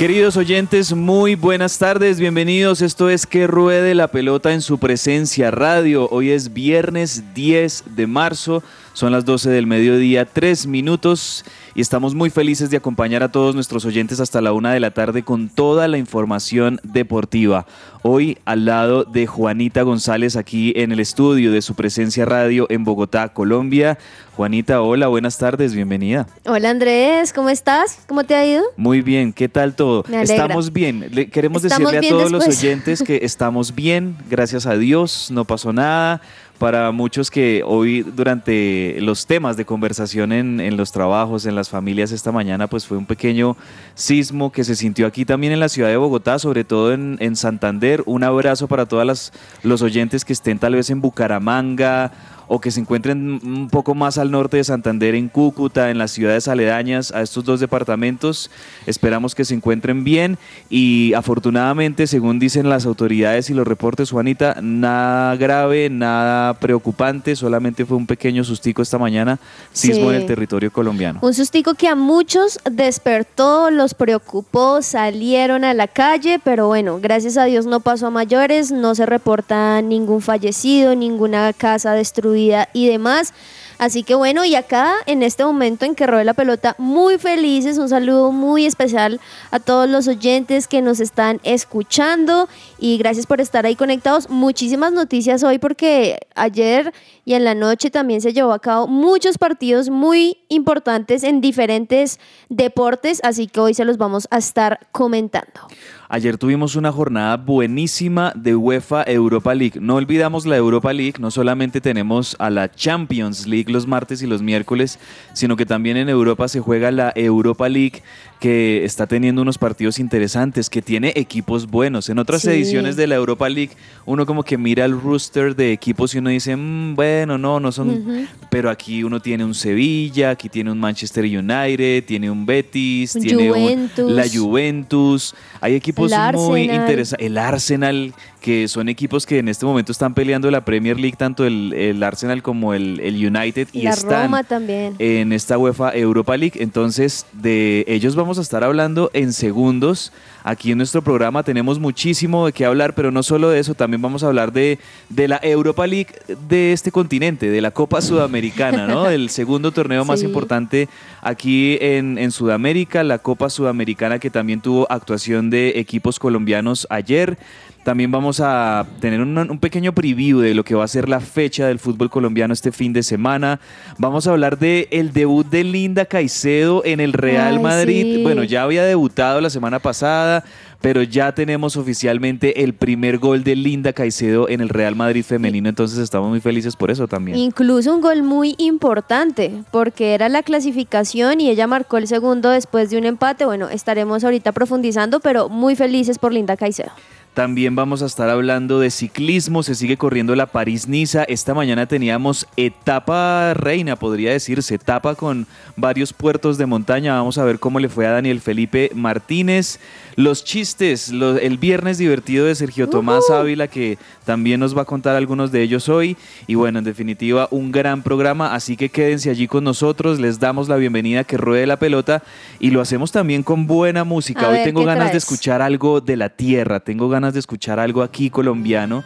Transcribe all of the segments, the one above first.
Queridos oyentes, muy buenas tardes, bienvenidos. Esto es Que Ruede la Pelota en su presencia radio. Hoy es viernes 10 de marzo, son las 12 del mediodía, 3 minutos y estamos muy felices de acompañar a todos nuestros oyentes hasta la una de la tarde con toda la información deportiva. Hoy al lado de Juanita González aquí en el estudio de su presencia radio en Bogotá, Colombia. Juanita, hola, buenas tardes, bienvenida. Hola Andrés, ¿cómo estás? ¿Cómo te ha ido? Muy bien, ¿qué tal todo? Me. Estamos bien. Le queremos Estamos decirle a todos los después. oyentes que estamos bien, gracias a Dios, no pasó nada. Para muchos que hoy durante los temas de conversación en, en los trabajos, en las familias esta mañana, pues fue un pequeño sismo que se sintió aquí también en la ciudad de Bogotá, sobre todo en, en Santander. Un abrazo para todos los oyentes que estén tal vez en Bucaramanga o que se encuentren un poco más al norte de Santander, en Cúcuta, en las ciudades aledañas a estos dos departamentos. Esperamos que se encuentren bien y afortunadamente, según dicen las autoridades y los reportes, Juanita, nada grave, nada preocupante, solamente fue un pequeño sustico esta mañana, sismo Sí. en el territorio colombiano. Un sustico que a muchos despertó, los preocupó, salieron a la calle, pero bueno, gracias a Dios no pasó a mayores, no se reporta ningún fallecido, ninguna casa destruida y demás. Así que bueno, y acá en este momento en que robe la pelota, muy felices, un saludo muy especial a todos los oyentes que nos están escuchando y gracias por estar ahí conectados. Muchísimas noticias hoy porque ayer y en la noche también se llevó a cabo muchos partidos muy importantes en diferentes deportes, así que hoy se los vamos a estar comentando. Ayer tuvimos una jornada buenísima de UEFA Europa League. No olvidamos la Europa League, no solamente tenemos a la Champions League los martes y los miércoles, sino que también en Europa se juega la Europa League que está teniendo unos partidos interesantes, que tiene equipos buenos. En otras Sí. ediciones de la Europa League, uno como que mira el rooster de equipos y uno dice, "Mm, bueno, no, no son... Pero aquí uno tiene un Sevilla, aquí tiene un Manchester United, tiene un Betis, tiene un- Juventus. la Juventus. Hay equipos muy interesantes. El Arsenal, que son equipos que en este momento están peleando la Premier League, tanto el, el Arsenal como el, el United, y la están Roma también. en esta UEFA Europa League. Entonces, de ellos vamos a estar hablando en segundos. Aquí en nuestro programa tenemos muchísimo de qué hablar, pero no solo de eso, también vamos a hablar de, de la Europa League de este continente, de la Copa Sudamericana, ¿no? El segundo torneo más importante aquí en, en Sudamérica, la Copa Sudamericana que también tuvo actuación de equipos colombianos ayer. También vamos a tener un, un pequeño preview de lo que va a ser la fecha del fútbol colombiano este fin de semana. Vamos a hablar de el debut de Linda Caicedo en el Real Ay, Madrid. sí. Bueno, ya había debutado la semana pasada, pero ya tenemos oficialmente el primer gol de Linda Caicedo en el Real Madrid femenino, entonces estamos muy felices por eso también. Incluso un gol muy importante, porque era la clasificación y ella marcó el segundo después de un empate. Bueno, estaremos ahorita profundizando, pero muy felices por Linda Caicedo. También vamos a estar hablando de ciclismo, se sigue corriendo la París-Niza. Esta mañana teníamos etapa reina, podría decirse, etapa con varios puertos de montaña. Vamos a ver cómo le fue a Daniel Felipe Martínez. Los chistes, el viernes divertido de Sergio Tomás Ávila, que también nos va a contar algunos de ellos hoy. Y bueno, en definitiva, un gran programa, así que quédense allí con nosotros. Les damos la bienvenida a que ruede la pelota y lo hacemos también con buena música. A hoy ver, tengo ¿qué ganas de escuchar algo de la tierra, tengo ganas de escuchar algo aquí colombiano.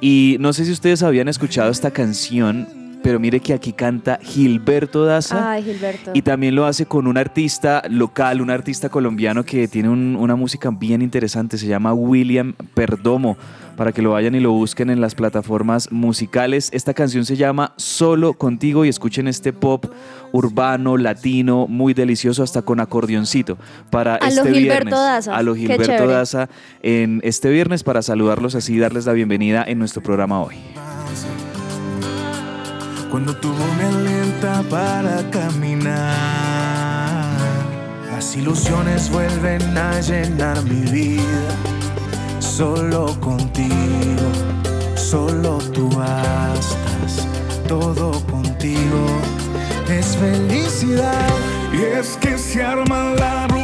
Y no sé si ustedes habían escuchado esta canción pero mire que aquí canta Gilberto Daza. Ay, Gilberto. Y también lo hace con un artista local, un artista colombiano que tiene un- una música bien interesante, se llama William Perdomo, para que lo vayan y lo busquen en las plataformas musicales. Esta canción se llama Solo contigo y escuchen este pop urbano, latino, muy delicioso, hasta con acordeoncito, para A lo este Gilberto viernes. Daza. A lo Gilberto. Daza en este viernes para saludarlos así y darles la bienvenida en nuestro programa hoy. Cuando tu voz me alienta para caminar, las ilusiones vuelven a llenar mi vida. Solo contigo, solo tú bastas, todo contigo es felicidad. Y es que se arma la rumba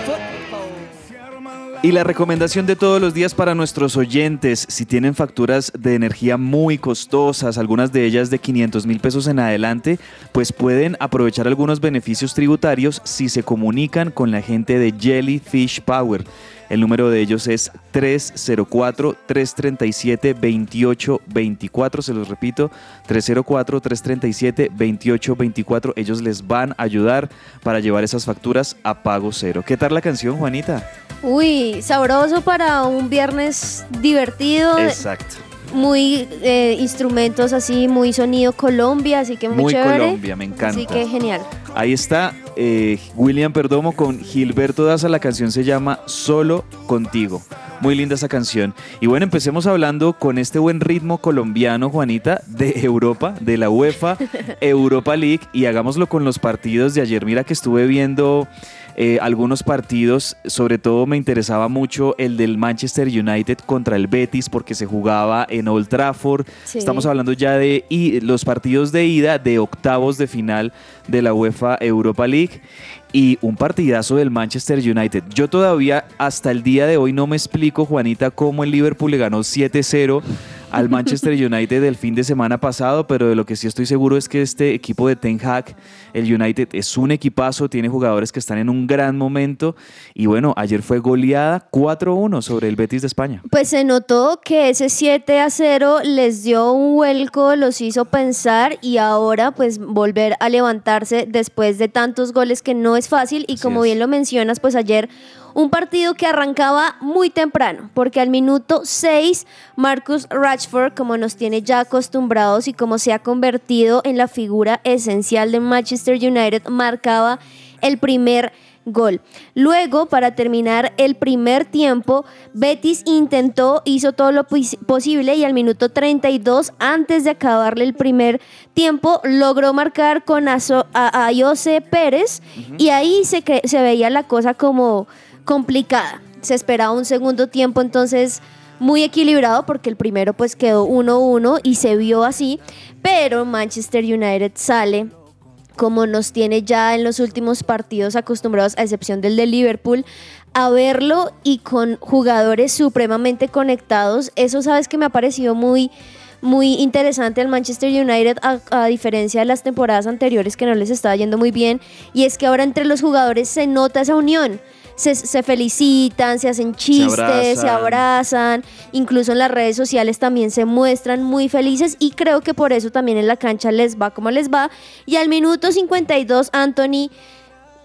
Y la recomendación de todos los días para nuestros oyentes, si tienen facturas de energía muy costosas, algunas de ellas de 500 mil pesos en adelante, pues pueden aprovechar algunos beneficios tributarios si se comunican con la gente de Jellyfish Power. El número de ellos es 304-337-2824. Se los repito, 304-337-2824. Ellos les van a ayudar para llevar esas facturas a pago cero. ¿Qué tal la canción, Juanita? Uy, sabroso para un viernes divertido. Exacto. Muy eh, instrumentos así, muy sonido Colombia, así que muy, Muy chévere. Colombia, me encanta. Así que genial. Ahí está eh, William Perdomo con Gilberto Daza. La canción se llama Solo Contigo. Muy linda esa canción. Y bueno, empecemos hablando con este buen ritmo colombiano, Juanita, de Europa, de la UEFA Europa League. Y hagámoslo con los partidos de ayer. Mira que estuve viendo eh, algunos partidos. Sobre todo me interesaba mucho el del Manchester United contra el Betis porque se jugaba en Old Trafford. Sí. Estamos hablando ya de i- los partidos de ida de octavos de final de la UEFA Europa League y un partidazo del Manchester United. Yo todavía hasta el día de hoy no me explico, Juanita, cómo el Liverpool le ganó 7-0 al Manchester United el fin de semana pasado, pero de lo que sí estoy seguro es que este equipo de Ten Hag, el United, es un equipazo, tiene jugadores que están en un gran momento y bueno, ayer fue goleada 4-1 sobre el Betis de España. Pues se notó que ese 7 a 0 les dio un vuelco, los hizo pensar y ahora pues volver a levantarse después de tantos goles que no es fácil y Así como es. bien lo mencionas pues ayer un partido que arrancaba muy temprano porque al minuto 6 Marcus Rashford como nos tiene ya acostumbrados y como se ha convertido en la figura esencial de Manchester United marcaba el primer gol. Luego, para terminar el primer tiempo, Betis intentó, hizo todo lo pos- posible y al minuto 32, antes de acabarle el primer tiempo, logró marcar con Aso- a, Pérez y ahí se, se veía la cosa como complicada. Se esperaba un segundo tiempo, entonces muy equilibrado porque el primero pues quedó 1-1 y se vio así, pero Manchester United sale como nos tiene ya en los últimos partidos acostumbrados, a excepción del de Liverpool, a verlo y con jugadores supremamente conectados. Eso sabes que me ha parecido muy, muy interesante el Manchester United, a, a diferencia de las temporadas anteriores que no les estaba yendo muy bien, y es que ahora entre los jugadores se nota esa unión. Se, se felicitan, se hacen chistes, se abrazan. abrazan, incluso en las redes sociales también se muestran muy felices y creo que por eso también en la cancha les va como les va. Y al minuto 52, Anthony,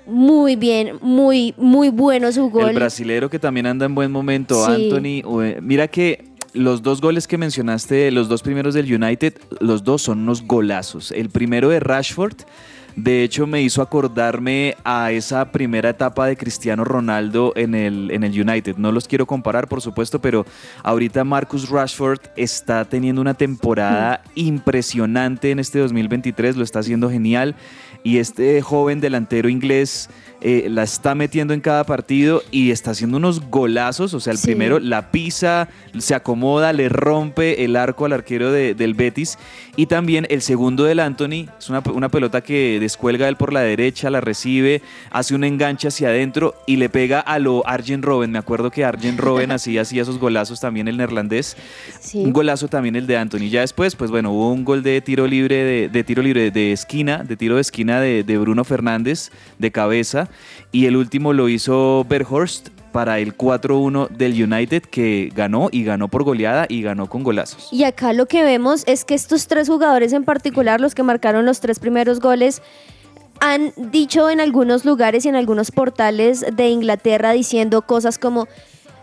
muy bien, muy, muy bueno su gol. El brasilero que también anda en buen momento, Sí. Anthony. eh, Mira que los dos goles que mencionaste, los dos primeros del United, los dos son unos golazos. El primero de Rashford De hecho, me hizo acordarme a esa primera etapa de Cristiano Ronaldo en el, en el United. No los quiero comparar, por supuesto, pero ahorita Marcus Rashford está teniendo una temporada impresionante en este 2023, lo está haciendo genial. Y este joven delantero inglés eh, la está metiendo en cada partido y está haciendo unos golazos. O sea, el Sí. primero la pisa, se acomoda, le rompe el arco al arquero de- del Betis. Y también el segundo del Anthony, es una, una pelota que descuelga él por la derecha, la recibe, hace un enganche hacia adentro y le pega a lo Arjen Robben. Me acuerdo que Arjen Robben así hacía esos golazos también el neerlandés. Sí. Un golazo también el de Anthony. Ya después, pues bueno, hubo un gol de tiro libre, de, de tiro libre de esquina, de tiro de esquina de, de Bruno Fernández, de cabeza. Y el último lo hizo Berhorst para el 4-1 del United, que ganó y ganó por goleada y ganó con golazos. Y acá lo que vemos es que estos tres jugadores en particular, los que marcaron los tres primeros goles, han dicho en algunos lugares y en algunos portales de Inglaterra diciendo cosas como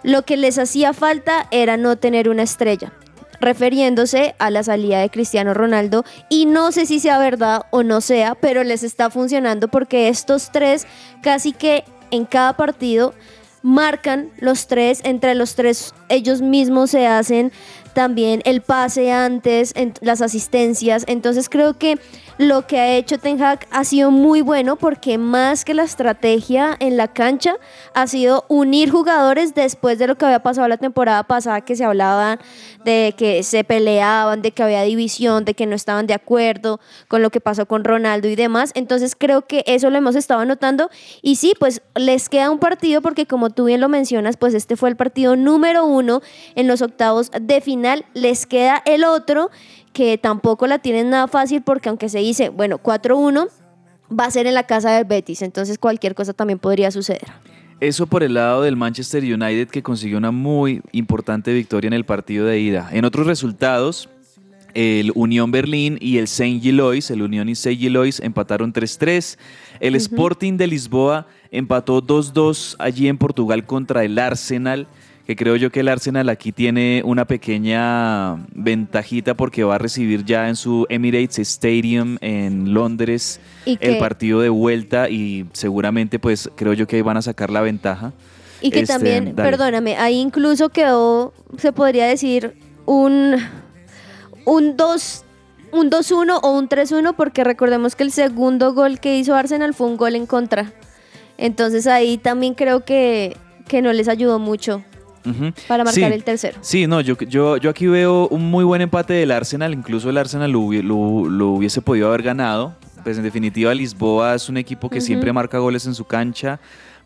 lo que les hacía falta era no tener una estrella, refiriéndose a la salida de Cristiano Ronaldo. Y no sé si sea verdad o no sea, pero les está funcionando porque estos tres casi que en cada partido marcan los tres, entre los tres ellos mismos se hacen también el pase antes, en- las asistencias, entonces creo que lo que ha hecho Ten Hag ha sido muy bueno porque más que la estrategia en la cancha ha sido unir jugadores después de lo que había pasado la temporada pasada que se hablaba de que se peleaban, de que había división, de que no estaban de acuerdo con lo que pasó con Ronaldo y demás. Entonces creo que eso lo hemos estado notando y sí, pues les queda un partido porque como tú bien lo mencionas, pues este fue el partido número uno en los octavos de final. Les queda el otro que tampoco la tienen nada fácil porque aunque se dice, bueno, 4-1 va a ser en la casa del Betis, entonces cualquier cosa también podría suceder. Eso por el lado del Manchester United que consiguió una muy importante victoria en el partido de ida. En otros resultados, el Unión Berlín y el Saint Gilois, el Unión y Saint Gilois empataron 3-3. El Sporting de Lisboa empató 2-2 allí en Portugal contra el Arsenal, que creo yo que el Arsenal aquí tiene una pequeña ventajita porque va a recibir ya en su Emirates Stadium en Londres el partido de vuelta y seguramente pues creo yo que ahí van a sacar la ventaja. Y que Este, también, dale. perdóname, ahí incluso quedó, se podría decir, un, un 2 un 2-1 o un 3-1 porque recordemos que el segundo gol que hizo Arsenal fue un gol en contra. Entonces ahí también creo que, que no les ayudó mucho Para marcar Sí. el tercero. Sí, no, yo, yo, yo aquí veo un muy buen empate del Arsenal, incluso el Arsenal lo, lo- lo hubiese podido haber ganado. Pues en definitiva Lisboa es un equipo que siempre marca goles en su cancha,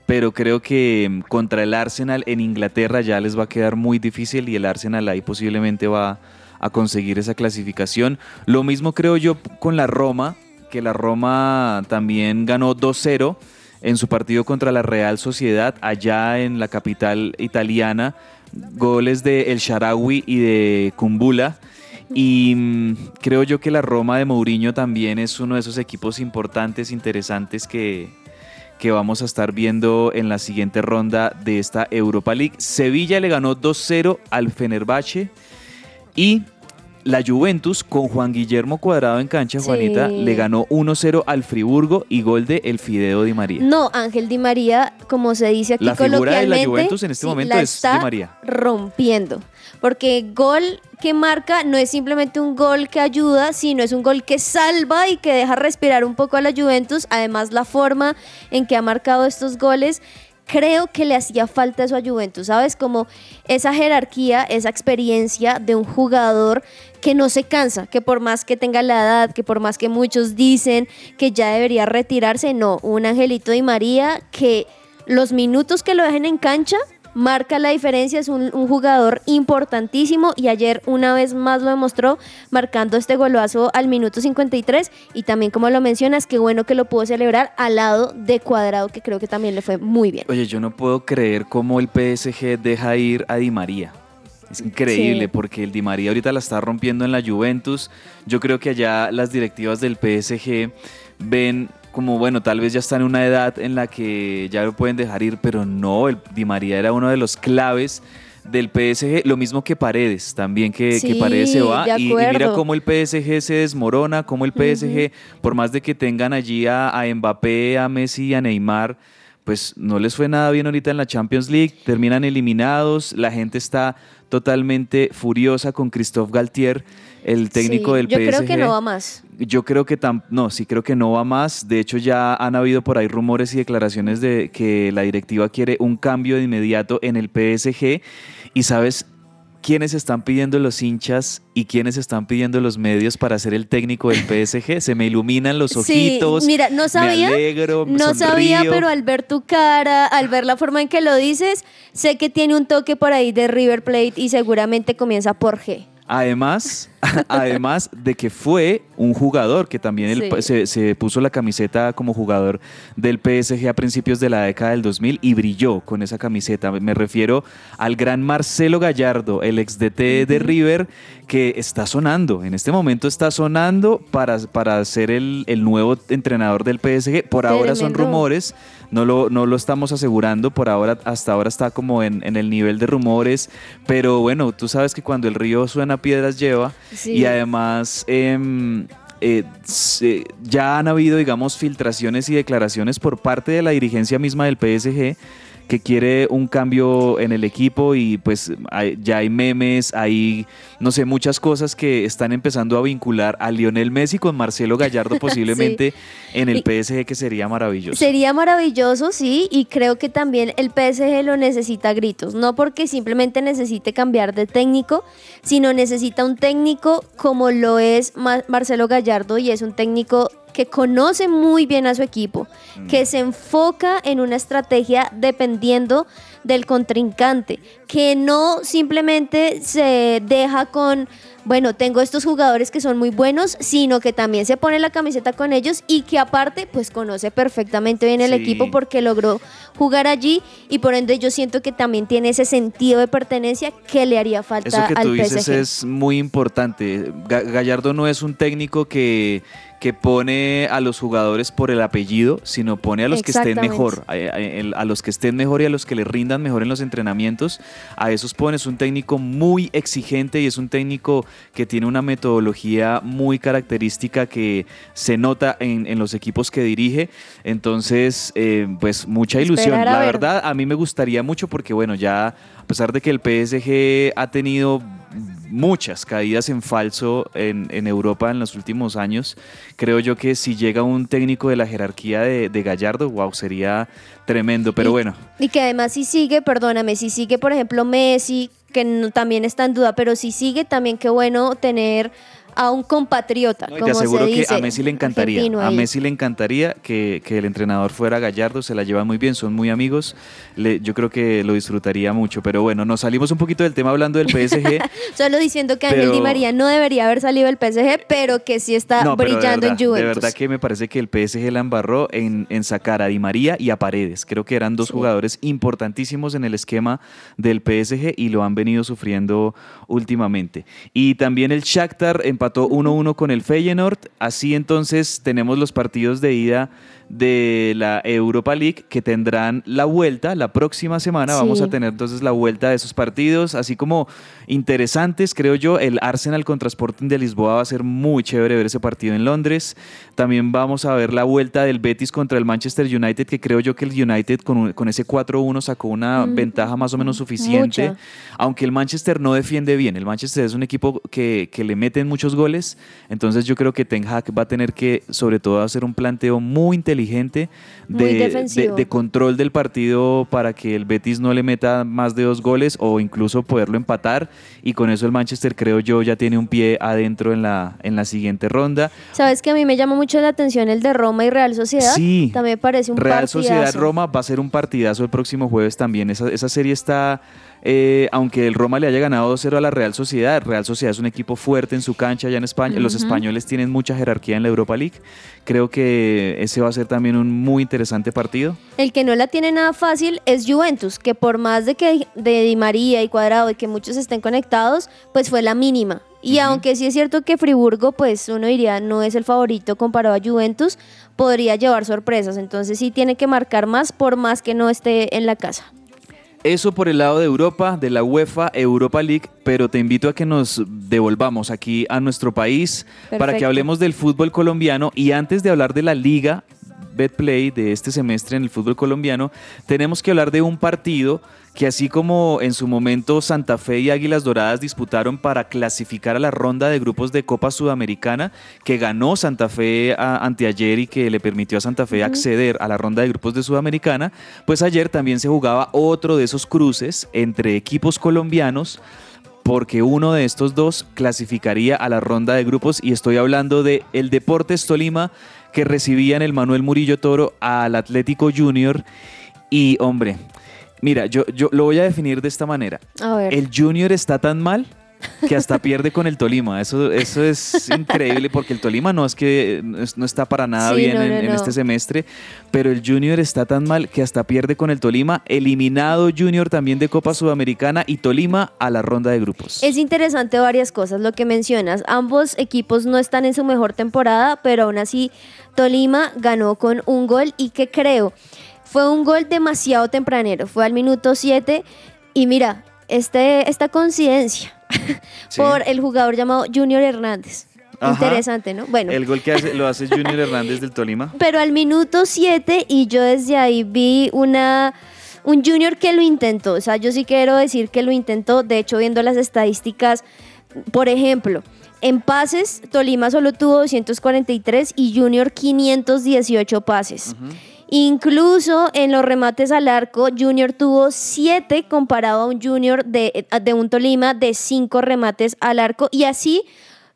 pero creo que mm, contra el Arsenal en Inglaterra ya les va a quedar muy difícil y el Arsenal ahí posiblemente va a conseguir esa clasificación. Lo mismo creo yo con la Roma, que la Roma también ganó 2-0 en su partido contra la Real Sociedad allá en la capital italiana. Goles de El Sharawi y de Kumbula. Y mm, creo yo que la Roma de Mourinho también es uno de esos equipos importantes, interesantes que, que vamos a estar viendo en la siguiente ronda de esta Europa League. Sevilla le ganó 2-0 al Fenerbahce y la Juventus con Juan Guillermo Cuadrado en cancha, Sí. Juanita, le ganó 1-0 al Friburgo y gol de El Fideo Di María. No, Ángel Di María, como se dice aquí La figura de la Juventus en este sí, momento la es está Di María. rompiendo. Porque gol que marca no es simplemente un gol que ayuda, sino es un gol que salva y que deja respirar un poco a la Juventus. Además, la forma en que ha marcado estos goles creo que le hacía falta eso a Juventus, ¿sabes? Como esa jerarquía, esa experiencia de un jugador que no se cansa, que por más que tenga la edad, que por más que muchos dicen que ya debería retirarse, no, un Angelito Di María que los minutos que lo dejen en cancha marca la diferencia, es un, un jugador importantísimo y ayer una vez más lo demostró marcando este golazo al minuto 53 y también como lo mencionas, qué bueno que lo pudo celebrar al lado de Cuadrado que creo que también le fue muy bien. Oye, yo no puedo creer cómo el PSG deja ir a Di María. Es increíble Sí. porque el Di María ahorita la está rompiendo en la Juventus. Yo creo que allá las directivas del PSG ven como, bueno, tal vez ya está en una edad en la que ya lo pueden dejar ir, pero no, el Di María era uno de los claves del PSG, lo mismo que Paredes, también que, Paredes se va. Y, y mira cómo el PSG se desmorona, cómo el PSG, por más de que tengan allí a, a Mbappé, a Messi y a Neymar, pues no les fue nada bien ahorita en la Champions League, terminan eliminados, la gente está totalmente furiosa con Christophe Galtier, el técnico Sí, del Yo PSG. creo que no va más. Yo creo que tam no, sí creo que no va más. De hecho, ya han habido por ahí rumores y declaraciones de que la directiva quiere un cambio de inmediato en el PSG. Y sabes quiénes están pidiendo los hinchas y quiénes están pidiendo los medios para ser el técnico del PSG. Se me iluminan los Sí, ojitos. mira, no sabía, Me alegro, no sabía, pero al ver tu cara, al ver la forma en que lo dices, sé que tiene un toque por ahí de River Plate y seguramente comienza por G. Además, además de que fue un jugador que también se, se puso la camiseta como jugador del PSG a principios de la década del 2000 y brilló con esa camiseta. Me refiero al gran Marcelo Gallardo, el ex DT de River, que está sonando. En este momento está sonando para, para ser el, el nuevo entrenador del PSG. Por ahora son rumores. No lo, no lo estamos asegurando, por ahora, hasta ahora está como en, en el nivel de rumores, pero bueno, tú sabes que cuando el río suena piedras lleva Y además em, eh, ya han habido, digamos, filtraciones y declaraciones por parte de la dirigencia misma del PSG que quiere un cambio en el equipo y pues hay- ya hay memes, hay, no sé, muchas cosas que están empezando a vincular a Lionel Messi con Marcelo Gallardo posiblemente en el PSG que sería maravilloso. Sería maravilloso, sí, y creo que también el PSG lo necesita a gritos, no porque simplemente necesite cambiar de técnico, sino necesita un técnico como lo es Ma- Marcelo Gallardo y es un técnico que conoce muy bien a su equipo, que se enfoca en una estrategia dependiendo del contrincante, que no simplemente se deja con, bueno, tengo estos jugadores que son muy buenos, sino que también se pone la camiseta con ellos y que aparte pues conoce perfectamente bien el Sí. equipo porque logró jugar allí y por ende yo siento que también tiene ese sentido de pertenencia que le haría falta Eso que al tú dices PSG. es muy importante. Ga- Gallardo no es un técnico que, que pone a los jugadores por el apellido, sino pone a los que estén mejor, a, a- el- a los que estén mejor y a los que le rindan mejor en los entrenamientos. A esos pone. Es un técnico muy exigente y es un técnico que tiene una metodología muy característica que se nota en, en los equipos que dirige. Entonces, eh, pues mucha ilusión. Esperar a La ver. verdad, a mí me gustaría mucho porque, bueno, ya a pesar de que el PSG ha tenido muchas caídas en falso en, en Europa en los últimos años, creo yo que si llega un técnico de la jerarquía de, de Gallardo, wow, sería tremendo. Pero Y- bueno, Y que además si sigue, perdóname, si sigue por ejemplo Messi, que no- también está en duda, pero si sigue también qué bueno tener a un compatriota, No, y como te aseguro se que a Messi le encantaría. A. Messi le encantaría que, que el entrenador fuera Gallardo, se la llevan muy bien, son muy amigos. Le- yo creo que lo disfrutaría mucho. Pero bueno, nos salimos un poquito del tema hablando del PSG. Solo diciendo que Ángel Di María no debería haber salido del PSG, pero que sí está No, brillando verdad, en Juventus. De verdad que me parece que el PSG la embarró en, en sacar a Di María y a Paredes. Creo que eran dos Sí. jugadores importantísimos en el esquema del PSG y lo han venido sufriendo últimamente. Y también el Shakhtar empató 1-1 con el Feyenoord. Así entonces tenemos los partidos de ida de la Europa League que tendrán la vuelta la próxima semana. Sí. Vamos a tener entonces la vuelta de esos partidos, así como interesantes, creo yo. El Arsenal contra Sporting de Lisboa va a ser muy chévere ver ese partido en Londres. También vamos a ver la vuelta del Betis contra el Manchester United, que creo yo que el United con, un- con ese 4-1 sacó una ventaja más o menos suficiente. Aunque el Manchester no defiende bien. El Manchester es un equipo que, que le meten muchos goles. Entonces yo creo que Ten Hag va a tener que, sobre todo, hacer un planteo muy inteligente Muy de, de- de control del partido para que el Betis no le meta más de dos goles o incluso poderlo empatar. Y con eso el Manchester, creo yo, ya tiene un pie adentro en la, en la siguiente ronda. Sabes que a mí me llama mucho la atención el de Roma y Real Sociedad. Sí. También me parece un Real partidazo. Sociedad Roma va a ser un partidazo el próximo jueves también. Esa, esa serie está, eh, aunque el Roma le haya ganado 2-0 a la Real Sociedad, Real Sociedad es un equipo fuerte en su cancha allá en España. Los españoles tienen mucha jerarquía en la Europa League. Creo que ese va a ser también un muy interesante partido. El que no la tiene nada fácil es Juventus, que por más de que de Di María y Cuadrado y que muchos estén conectados, pues fue la mínima. Y aunque sí es cierto que Friburgo, pues uno diría no es el favorito comparado a Juventus, podría llevar sorpresas. Entonces sí tiene que marcar más por más que no esté en la casa. Eso por el lado de Europa, de la UEFA Europa League, pero te invito a que nos devolvamos aquí a nuestro país para que hablemos del fútbol colombiano y antes de hablar de la liga Betplay de este semestre en el fútbol colombiano, tenemos que hablar de un partido que así como en su momento Santa Fe y Águilas Doradas disputaron para clasificar a la ronda de grupos de Copa Sudamericana, que ganó Santa Fe a- anteayer y que le permitió a Santa Fe acceder a la ronda de grupos de Sudamericana, pues ayer también se jugaba otro de esos cruces entre equipos colombianos porque uno de estos dos clasificaría a la ronda de grupos y estoy hablando de el Deportes Tolima que recibía en el Manuel Murillo Toro al Atlético Junior y hombre, mira, yo, yo lo voy a definir de esta manera. A ver. El Junior está tan mal que hasta pierde con el Tolima. Eso, eso es increíble porque el Tolima no es que no es- no está para nada Sí, bien no, en, no, en no. este semestre, pero el Junior está tan mal que hasta pierde con el Tolima. Eliminado Junior también de Copa Sudamericana y Tolima a la ronda de grupos. Es interesante varias cosas lo que mencionas. Ambos equipos no están en su mejor temporada, pero aún así Tolima ganó con un gol y que creo fue un gol demasiado tempranero. Fue al minuto 7 y mira, este, esta coincidencia Sí. por el jugador llamado Junior Hernández. Ajá. Interesante, ¿no? Bueno, El gol que hace, lo hace Junior Hernández del Tolima. pero al minuto 7 y yo desde ahí vi una un junior que lo intentó, o sea, yo sí quiero decir que lo intentó, de hecho viendo las estadísticas, por ejemplo, en pases Tolima solo tuvo 243 y Junior 518 pases. Incluso en los remates al arco, Junior tuvo 7 comparado a un Junior de, de un Tolima de 5 remates al arco. Y así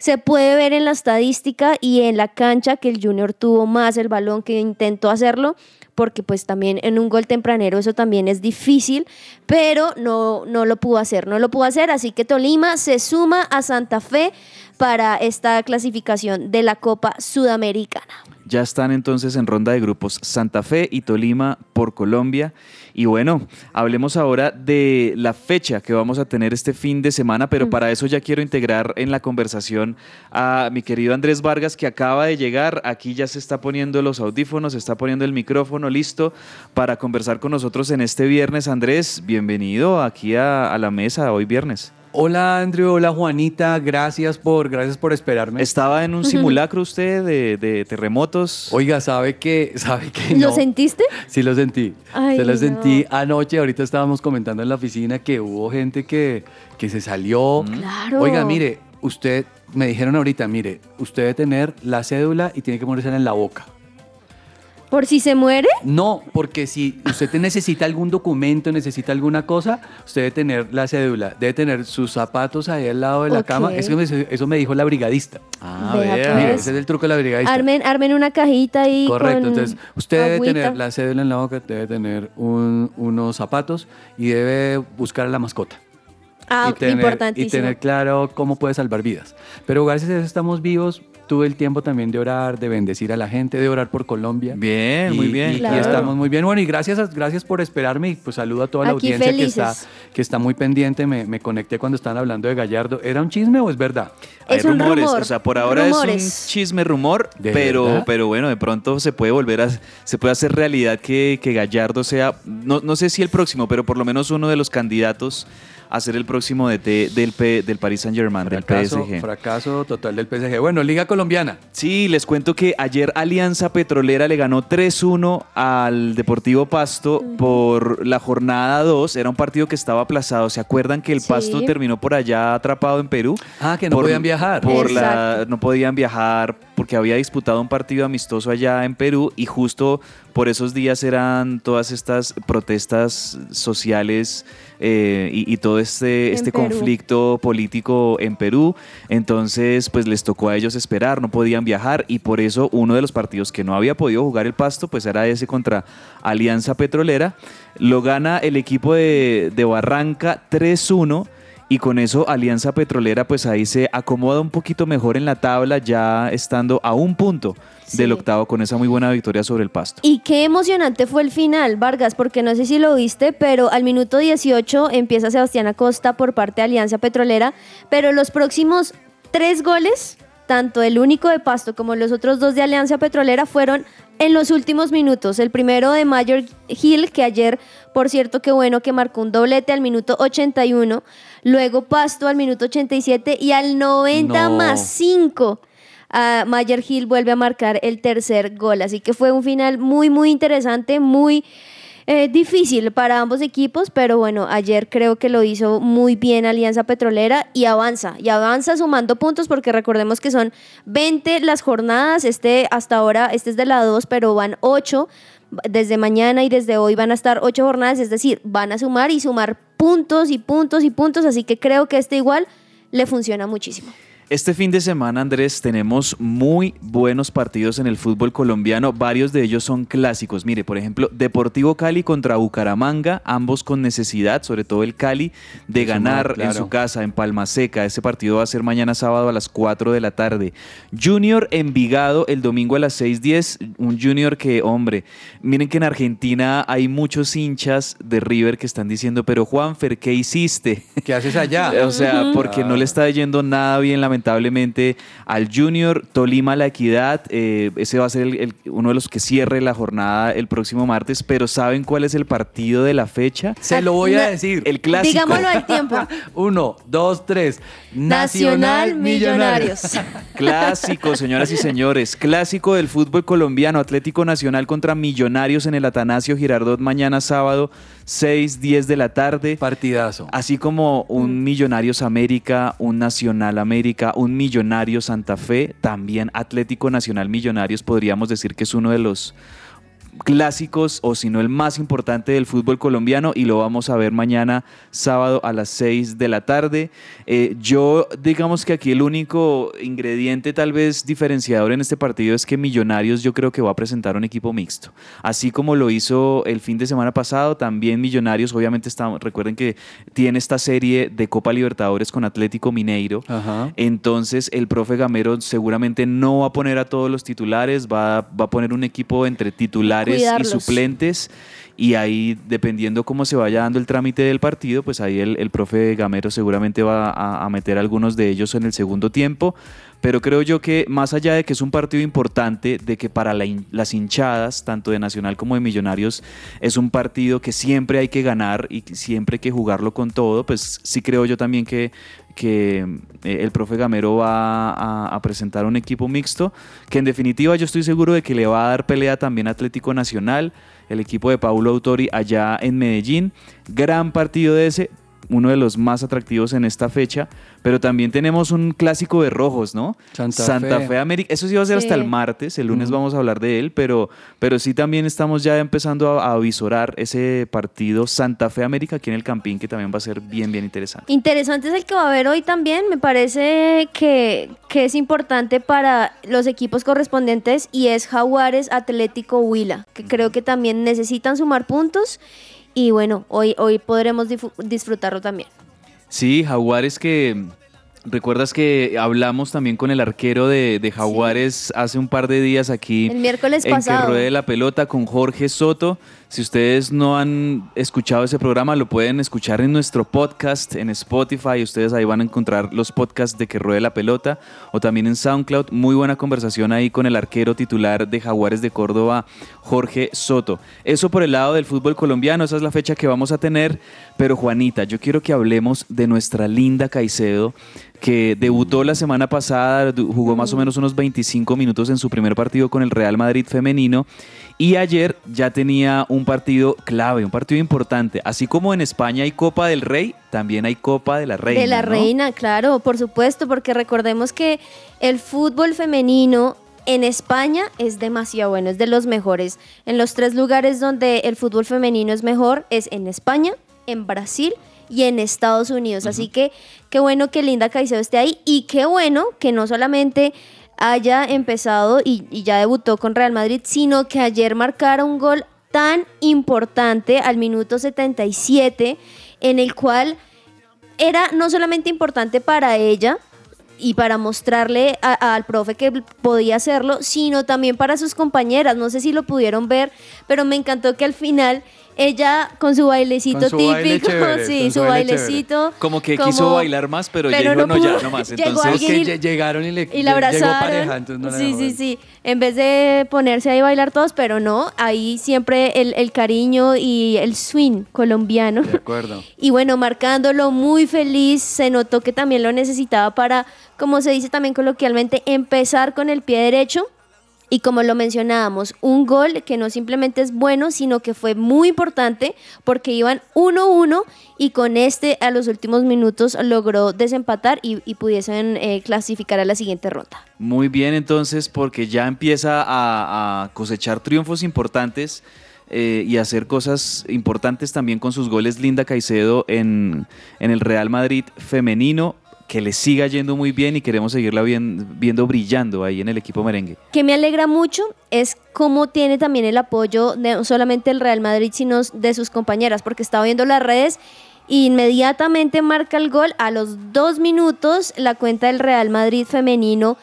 se puede ver en la estadística y en la cancha que el Junior tuvo más el balón que intentó hacerlo, porque pues también en un gol tempranero eso también es difícil, pero no, no lo pudo hacer, no lo pudo hacer, así que Tolima se suma a Santa Fe para esta clasificación de la Copa Sudamericana. Ya están entonces en ronda de grupos Santa Fe y Tolima por Colombia. Y bueno, hablemos ahora de la fecha que vamos a tener este fin de semana, pero para eso ya quiero integrar en la conversación a mi querido Andrés Vargas, que acaba de llegar. Aquí ya se está poniendo los audífonos, se está poniendo el micrófono listo para conversar con nosotros en este viernes. Andrés, bienvenido aquí a, a la mesa hoy viernes. Hola Andrew, hola Juanita, gracias por, gracias por esperarme. ¿Estaba en un simulacro usted de, de terremotos? Oiga, sabe que, sabe que ¿Lo no. sentiste? Sí lo sentí. Ay, se lo no. sentí anoche. Ahorita estábamos comentando en la oficina que hubo gente que, que se salió. Claro. Oiga, mire, usted, me dijeron ahorita, mire, usted debe tener la cédula y tiene que ponerse en la boca. ¿Por si se muere? No, porque si usted te necesita algún documento, necesita alguna cosa, usted debe tener la cédula, debe tener sus zapatos ahí al lado de la cama. Es que me- eso me dijo la brigadista. Ah, Vea, Pues, ese es el truco de la brigadista. Armen, armen una cajita ahí Correcto, con entonces usted debe tener la cédula en la boca, debe tener un- unos zapatos y debe buscar a la mascota. Ah, y tener, importantísimo. Y tener claro cómo puede salvar vidas. Pero gracias a eso estamos vivos. Tuve el tiempo también de orar, de bendecir a la gente, de orar por Colombia. Bien, Y- muy bien. Y, y Claro. estamos muy bien. Bueno, y gracias, gracias por esperarme y pues saludo a toda la Aquí audiencia que está, que está muy pendiente. Me, me conecté cuando estaban hablando de Gallardo. ¿Era un chisme o es verdad? Hay Es un rumores, rumor, o sea, por ahora es rumores. un chisme rumor, ¿De pero, verdad? pero bueno, de pronto se puede volver a, se puede hacer realidad que, que Gallardo sea, no, no sé si el próximo, pero por lo menos uno de los candidatos a ser el próximo DT del, P- del Paris Saint Germain, del Fracaso, PSG. fracaso total del PSG. Bueno, Liga Colombiana. Sí, les cuento que ayer Alianza Petrolera le ganó 3-1 al Deportivo Pasto por la jornada 2. Era un partido que estaba aplazado. ¿Se acuerdan que el Sí. Pasto terminó por allá atrapado en Perú? Ah, que no podían viajar. Por la, Exacto. no podían viajar porque había disputado un partido amistoso allá en Perú y justo por esos días eran todas estas protestas sociales eh, y, y todo este, este Perú. conflicto político en Perú. Entonces, pues les tocó a ellos esperar, no podían viajar y por eso uno de los partidos que no había podido jugar el Pasto, pues era ese contra Alianza Petrolera. Lo gana el equipo de, de Barranca 3-1. Y con eso Alianza Petrolera pues ahí se acomoda un poquito mejor en la tabla ya estando a un punto Sí. del octavo con esa muy buena victoria sobre el Pasto. Y qué emocionante fue el final, Vargas, porque no sé si lo viste, pero al minuto 18 empieza Sebastián Acosta por parte de Alianza Petrolera, pero los próximos tres goles tanto el único de Pasto como los otros dos de Alianza Petrolera fueron en los últimos minutos. El primero de Mayor Hill, que ayer, por cierto, qué bueno que marcó un doblete al minuto 81. Luego Pasto al minuto 87 y al 90 No. más 5. a Mayer Hill vuelve a marcar el tercer gol. Así que fue un final muy, muy interesante, muy eh, difícil para ambos equipos, pero bueno, ayer creo que lo hizo muy bien Alianza Petrolera y avanza, y avanza sumando puntos porque recordemos que son 20 las jornadas, este hasta ahora, este es de la 2, pero van 8. Desde mañana y desde hoy van a estar ocho jornadas, es decir, van a sumar y sumar puntos y puntos y puntos, así que creo que este igual le funciona muchísimo. Este fin de semana, Andrés, tenemos muy buenos partidos en el fútbol colombiano. Varios de ellos son clásicos. Mire, por ejemplo, Deportivo Cali contra Bucaramanga, ambos con necesidad, sobre todo el Cali, de ganar en su casa, en Palma Seca. Ese partido va a ser mañana sábado a las 4 de la tarde. Junior Envigado el domingo a las 6:10. Un Junior que, hombre, miren que en Argentina hay muchos hinchas de River que están diciendo, pero Juanfer, ¿qué hiciste? ¿Qué haces allá? O sea, porque no le está yendo nada bien, lamentablemente, al Junior Tolima La Equidad. eh, ese va a ser el- el- uno de los que cierre la jornada el próximo martes. Pero ¿saben cuál es el partido de la fecha? Se lo voy a Na- decir. El clásico. Digámoslo al tiempo. Uno, dos, tres. Nacional Millonarios. Clásico, señoras y señores. Clásico del fútbol colombiano. Atlético Nacional contra Millonarios en el Atanasio Girardot mañana sábado, 6, 10 de la tarde. Partidazo. Así como un Millonarios América, un Nacional América, un Millonario Santa Fe, también Atlético Nacional Millonarios podríamos decir que es uno de los clásicos o si no el más importante del fútbol colombiano y lo vamos a ver mañana sábado a las 6 de la tarde. Eh, yo digamos que aquí el único ingrediente tal vez diferenciador en este partido es que Millonarios yo creo que va a presentar un equipo mixto. Así como lo hizo el fin de semana pasado, también Millonarios obviamente está, recuerden que tiene esta serie de Copa Libertadores con Atlético Mineiro. Ajá. Entonces el profe Gamero seguramente no va a poner a todos los titulares, va, va a poner un equipo entre titulares y suplentes. Y ahí, dependiendo cómo se vaya dando el trámite del partido, pues ahí el, el profe Gamero seguramente va a, a meter algunos de ellos en el segundo tiempo. Pero creo yo que más allá de que es un partido importante, de que para la las hinchadas, tanto de Nacional como de Millonarios, es un partido que siempre hay que ganar y siempre hay que jugarlo con todo, pues sí creo yo también que, que eh, el profe Gamero va a, presentar un equipo mixto, que en definitiva yo estoy seguro de que le va a dar pelea también Atlético Nacional, el equipo de Paulo Autori allá en Medellín. Gran partido de ese, uno de los más atractivos en esta fecha, pero también tenemos un clásico de rojos, ¿no? Santa Fe. Fe. América. Eso sí va a ser hasta Sí. el martes, el lunes vamos a hablar de él, pero, pero sí también estamos ya empezando a, a visorar ese partido Santa Fe América aquí en el Campín, que también va a ser bien, bien interesante. Interesante es el que va a haber hoy también. Me parece que, que es importante para los equipos correspondientes y es Jaguares Atlético Huila, que creo que también necesitan sumar puntos y bueno, hoy, hoy podremos disfrutarlo también. Sí, Jaguares que... ¿Recuerdas que hablamos también con el arquero de, de Jaguares hace un par de días aquí? El miércoles en pasado. que ruede la pelota con Jorge Soto. Si ustedes no han escuchado ese programa, lo pueden escuchar en nuestro podcast en Spotify. Ustedes ahí van a encontrar los podcasts de que ruede la pelota o también en SoundCloud. Muy buena conversación ahí con el arquero titular de Jaguares de Córdoba, Jorge Soto. Eso por el lado del fútbol colombiano, esa es la fecha que vamos a tener. Pero Juanita, yo quiero que hablemos de nuestra linda Caicedo que debutó la semana pasada, jugó más o menos unos 25 minutos en su primer partido con el Real Madrid femenino y ayer ya tenía un partido clave, un partido importante. Así como en España hay Copa del Rey, también hay Copa de la Reina. de la ¿no? reina, claro, por supuesto, porque recordemos que el fútbol femenino en España es demasiado bueno, es de los mejores. En los tres lugares donde el fútbol femenino es mejor es en España, en Brasil y en Estados Unidos. Así que qué bueno que Linda Caicedo esté ahí y qué bueno que no solamente haya empezado y, y ya debutó con Real Madrid, sino que ayer marcara un gol tan importante al minuto 77 en el cual era no solamente importante para ella y para mostrarle a- al profe que podía hacerlo, sino también para sus compañeras. No sé si lo pudieron ver, pero me encantó que al final ella con su bailecito Con su baile típico, chévere, sí, con su su baile bailecito. Como que como- quiso bailar más, pero, ya pero dijo, no no, ya, pudo. no más. Llegó Entonces, que llegaron y le Y la llegó abrazaron. pareja, entonces no la sí, sí, sí. En vez de ponerse ahí a bailar todos, pero no, ahí siempre el, el cariño y el swing colombiano. De acuerdo. Y bueno, marcándolo muy feliz, se notó que también lo necesitaba para, como se dice también coloquialmente, empezar con el pie derecho. Y como lo mencionábamos, un gol que no simplemente es bueno, sino que fue muy importante porque iban 1-1 y con este a los últimos minutos logró desempatar y, pudiesen eh, clasificar a la siguiente ronda. Muy bien, entonces, porque ya empieza a, a cosechar triunfos importantes eh, y hacer cosas importantes también con sus goles Linda Caicedo en, en el Real Madrid femenino, que le siga yendo muy bien y queremos seguirla bien- viendo brillando ahí en el equipo merengue. que me alegra mucho es cómo tiene también el apoyo de no solamente el Real Madrid, sino de sus compañeras, porque estaba viendo las redes e inmediatamente marca el gol. A los dos minutos, la cuenta del Real Madrid femenino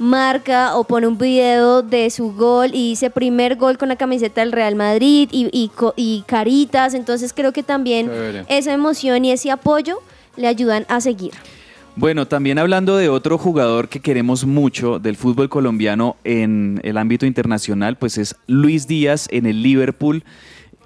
marca o pone un video de su gol y dice primer gol con la camiseta del Real Madrid y, y co- y caritas. Entonces creo que también esa emoción y ese apoyo le ayudan a seguir. Bueno, también hablando de otro jugador que queremos mucho del fútbol colombiano en el ámbito internacional, pues es Luis Díaz en el Liverpool.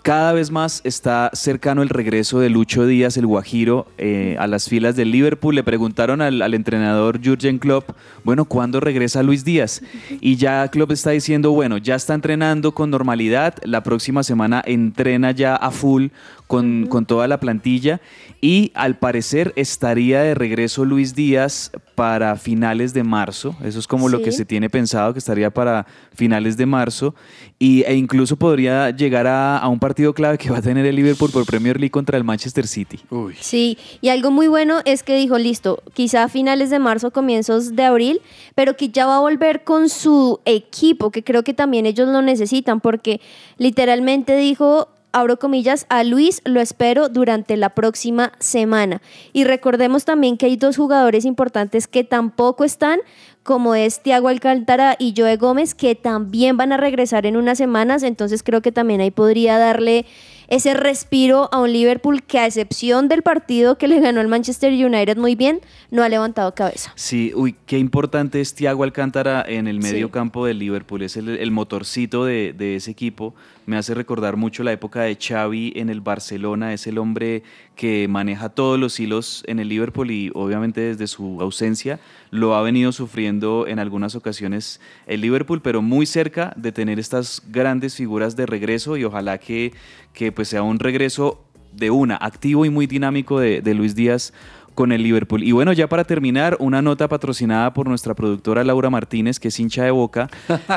Cada vez más está cercano el regreso de Lucho Díaz, el Guajiro, eh, a las filas del Liverpool. Le preguntaron al, entrenador Jürgen Klopp, bueno, ¿cuándo regresa Luis Díaz? Y ya Klopp está diciendo, bueno, ya está entrenando con normalidad, la próxima semana entrena ya a full con, con toda la plantilla y al parecer estaría de regreso Luis Díaz para finales de marzo. Eso es como lo que se tiene pensado, que estaría para finales de marzo y, e incluso podría llegar a, a un partido clave que va a tener el Liverpool por Premier League contra el Manchester City. Uy. Sí, y algo muy bueno es que dijo, listo, quizá a finales de marzo, comienzos de abril, pero que ya va a volver con su equipo, que creo que también ellos lo necesitan, porque literalmente dijo, abro comillas, a Luis lo espero durante la próxima semana. Y recordemos también que hay dos jugadores importantes que tampoco están, como es Tiago Alcántara y Joe Gómez, que también van a regresar en unas semanas, entonces creo que también ahí podría darle ese respiro a un Liverpool que a excepción del partido que le ganó al Manchester United muy bien, no ha levantado cabeza. Sí, uy, qué importante es Thiago Alcántara en el Sí. medio campo del Liverpool. Es el, el motorcito de, de ese equipo. Me hace recordar mucho la época de Xavi en el Barcelona. Es el hombre que maneja todos los hilos en el Liverpool y obviamente desde su ausencia lo ha venido sufriendo en algunas ocasiones el Liverpool, pero muy cerca de tener estas grandes figuras de regreso y ojalá que, que pues sea un regreso de una, activo y muy dinámico de, de Luis Díaz con el Liverpool. Y bueno, ya para terminar, una nota patrocinada por nuestra productora Laura Martínez, que es hincha de boca,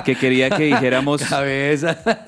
que quería que dijéramos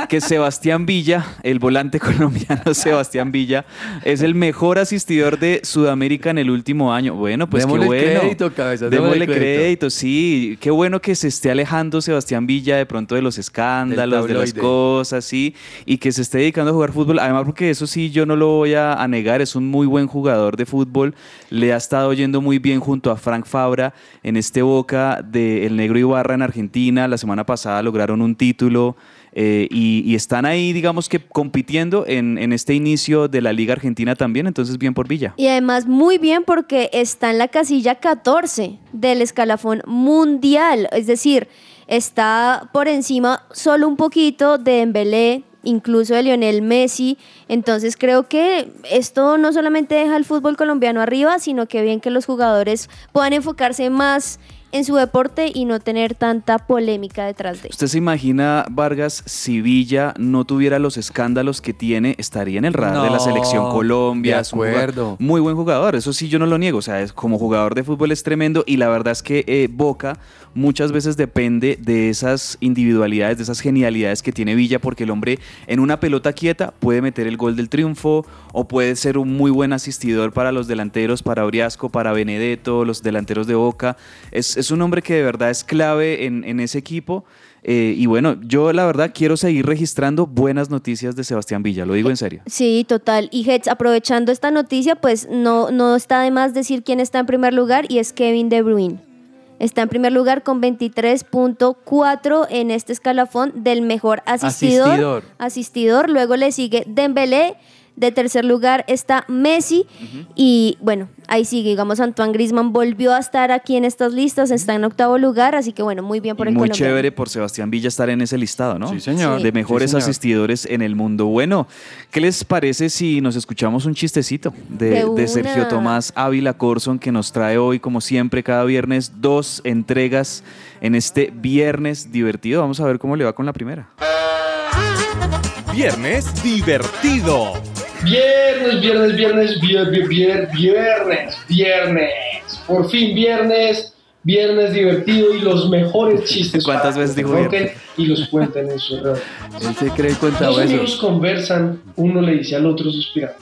que Sebastián Villa, el volante colombiano Sebastián Villa, es el mejor asistidor de Sudamérica en el último año. Bueno, pues Démosle qué bueno. crédito, cabeza, Démosle démosle crédito. crédito. sí. Qué bueno que se esté alejando Sebastián Villa de pronto de los escándalos, de las cosas, sí, y que se esté dedicando a jugar fútbol. Además, porque eso sí, yo no lo voy a, a negar, es un muy buen jugador de fútbol. Le ha estado yendo muy bien junto a Frank Fabra en este Boca de El Negro Ibarra en Argentina. La semana pasada lograron un título. eh, y, están ahí, digamos que compitiendo en, en este inicio de la Liga Argentina también, entonces bien por Villa. Y además muy bien porque está en la casilla 14 del escalafón mundial, es decir, está por encima solo un poquito de Dembélé, incluso de Lionel Messi, entonces creo que esto no solamente deja el fútbol colombiano arriba, sino que bien que los jugadores puedan enfocarse más en su deporte y no tener tanta polémica detrás de ¿Usted se imagina, Vargas, si Villa no tuviera los escándalos que tiene, estaría en el radar de la selección Colombia? de acuerdo. muy buen jugador, eso sí yo no lo niego. O sea, es, como jugador de fútbol es tremendo y la verdad es que eh, Boca muchas veces depende de esas individualidades, de esas genialidades que tiene Villa, porque el hombre en una pelota quieta puede meter el gol del triunfo o puede ser un muy buen asistidor para los delanteros, para Oriasco, para Benedetto, los delanteros de Boca. Es, es un hombre que de verdad es clave en, en ese equipo. Eh, y bueno, yo la verdad quiero seguir registrando buenas noticias de Sebastián Villa, lo digo en serio. Sí, total. Y Hetz, aprovechando esta noticia, pues no, no está de más decir quién está en primer lugar y es Kevin De Bruyne. Está en primer lugar con 23.4 en este escalafón del mejor asistidor. Asistidor. Asistidor. Luego le sigue Dembélé. De tercer lugar está Messi. Y bueno, ahí sigue. Digamos, Antoine Grisman volvió a estar aquí en estas listas. Está en octavo lugar. Así que bueno, muy bien por Y el muy colombiano. chévere por Sebastián Villa estar en ese listado, ¿no? Sí, señor. Sí. De mejores Sí, señor. asistidores en el mundo. Bueno, ¿qué les parece si nos escuchamos un chistecito de, De de Sergio. Tomás Ávila Corson que nos trae hoy, como siempre, cada viernes, dos entregas en este viernes divertido? Vamos a ver cómo le va con la primera. Viernes divertido. Viernes, viernes, viernes, viernes, viernes, viernes, viernes. Por fin viernes, viernes divertido y los mejores chistes. ¿Cuántas veces que dijo viernes? Y los cuenten en su red. Él se cree cuentahuesos. amigos conversan, uno le dice al otro suspirando.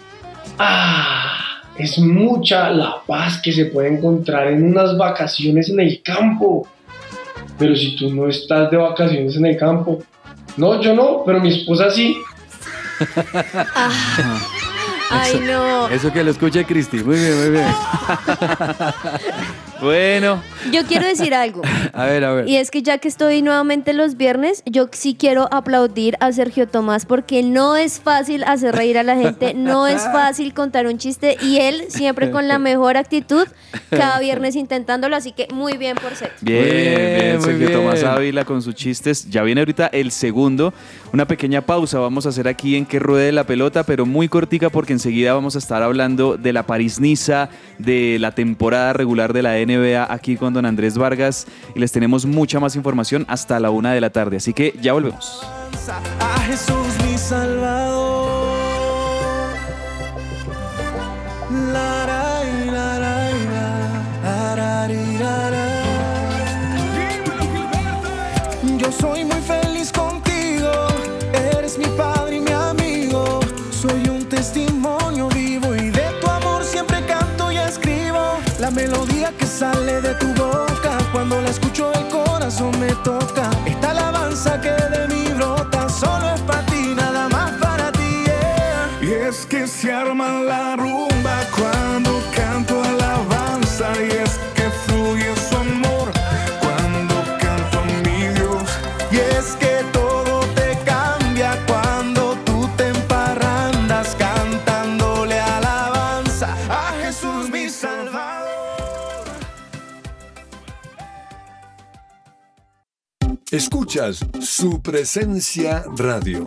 Ah, es mucha la paz que se puede encontrar en unas vacaciones en el campo. Pero si tú no estás de vacaciones en el campo. No, yo no, pero mi esposa sí. Ay, no. Eso que lo escuche Cristi. Muy bien, muy bien. Bueno, Yo quiero decir algo. A ver, a ver. Y es que ya que estoy nuevamente los viernes, yo sí quiero aplaudir a Sergio Tomás porque no es fácil hacer reír a la gente, no es fácil contar un chiste y él siempre con la mejor actitud, cada viernes intentándolo, así que muy bien por ser. Bien, Muy bien, Sergio bien. Tomás Ávila con sus chistes. Ya viene ahorita el segundo. Una pequeña pausa vamos a hacer aquí en que ruede la pelota, pero muy cortica porque enseguida vamos a estar hablando de la París-Niza, de la temporada regular de la Aquí con don Andrés Vargas y les tenemos mucha más información hasta la una de la tarde. Así que ya volvemos. Sale de tu boca, cuando la escucho el corazón me toca. Esta alabanza que de mí brota, solo es para ti, nada más para ti. yeah. Y es que se arma la rumba Su presencia radio.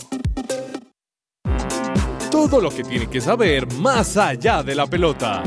Todo lo que tiene que saber más allá de la pelota.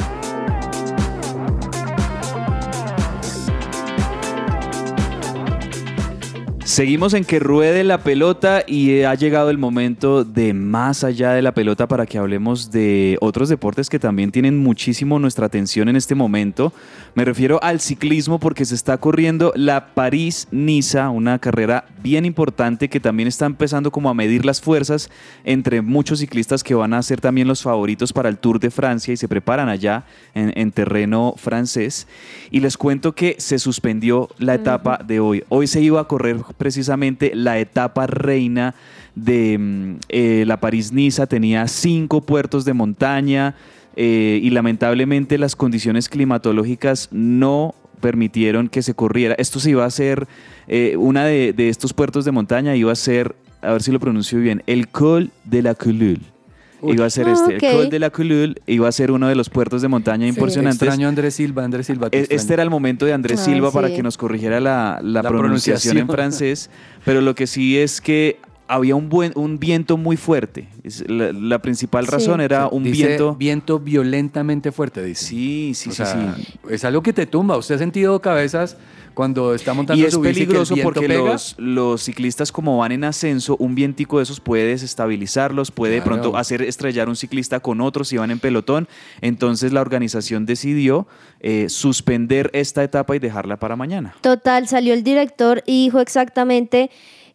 Seguimos en que ruede la pelota y ha llegado el momento de más allá de la pelota para que hablemos de otros deportes que también tienen muchísimo nuestra atención en este momento. Me refiero al ciclismo porque se está corriendo la París-Niza, una carrera bien importante que también está empezando como a medir las fuerzas entre muchos ciclistas que van a ser también los favoritos para el Tour de Francia y se preparan allá en, en terreno francés. Y les cuento que se suspendió la etapa de hoy. Hoy se iba a correr precisamente la etapa reina de mm, eh, la París-Niza. Tenía cinco puertos de montaña eh, y lamentablemente las condiciones climatológicas no permitieron que se corriera. Esto se iba a hacer, eh, una de, estos puertos de montaña iba a ser, a ver si lo pronuncio bien, el Col de la Culule. Iba a ser este, el Col de la Culule iba a ser uno de los puertos de montaña impresionantes. Extraño Andrés Silva, Andrés Silva. E- extraño. Este era el momento de Andrés Ay, Silva para sí. que nos corrigiera la, la La pronunciación, en francés, pero lo que sí es que había un, buen, un viento muy fuerte. La, la principal Sí. razón era un Dice viento... viento violentamente fuerte, dice. Sí, sí, O sí, sea, sí. Es algo que te tumba. ¿Usted ha sentido cabezas cuando está montando Y es su bici que el peligroso porque pega? los, los ciclistas como van en ascenso, un vientico de esos puede desestabilizarlos, puede de pronto hacer estrellar un ciclista con otro si van en pelotón. Entonces la organización decidió eh, suspender esta etapa y dejarla para mañana. Total, salió el director y dijo exactamente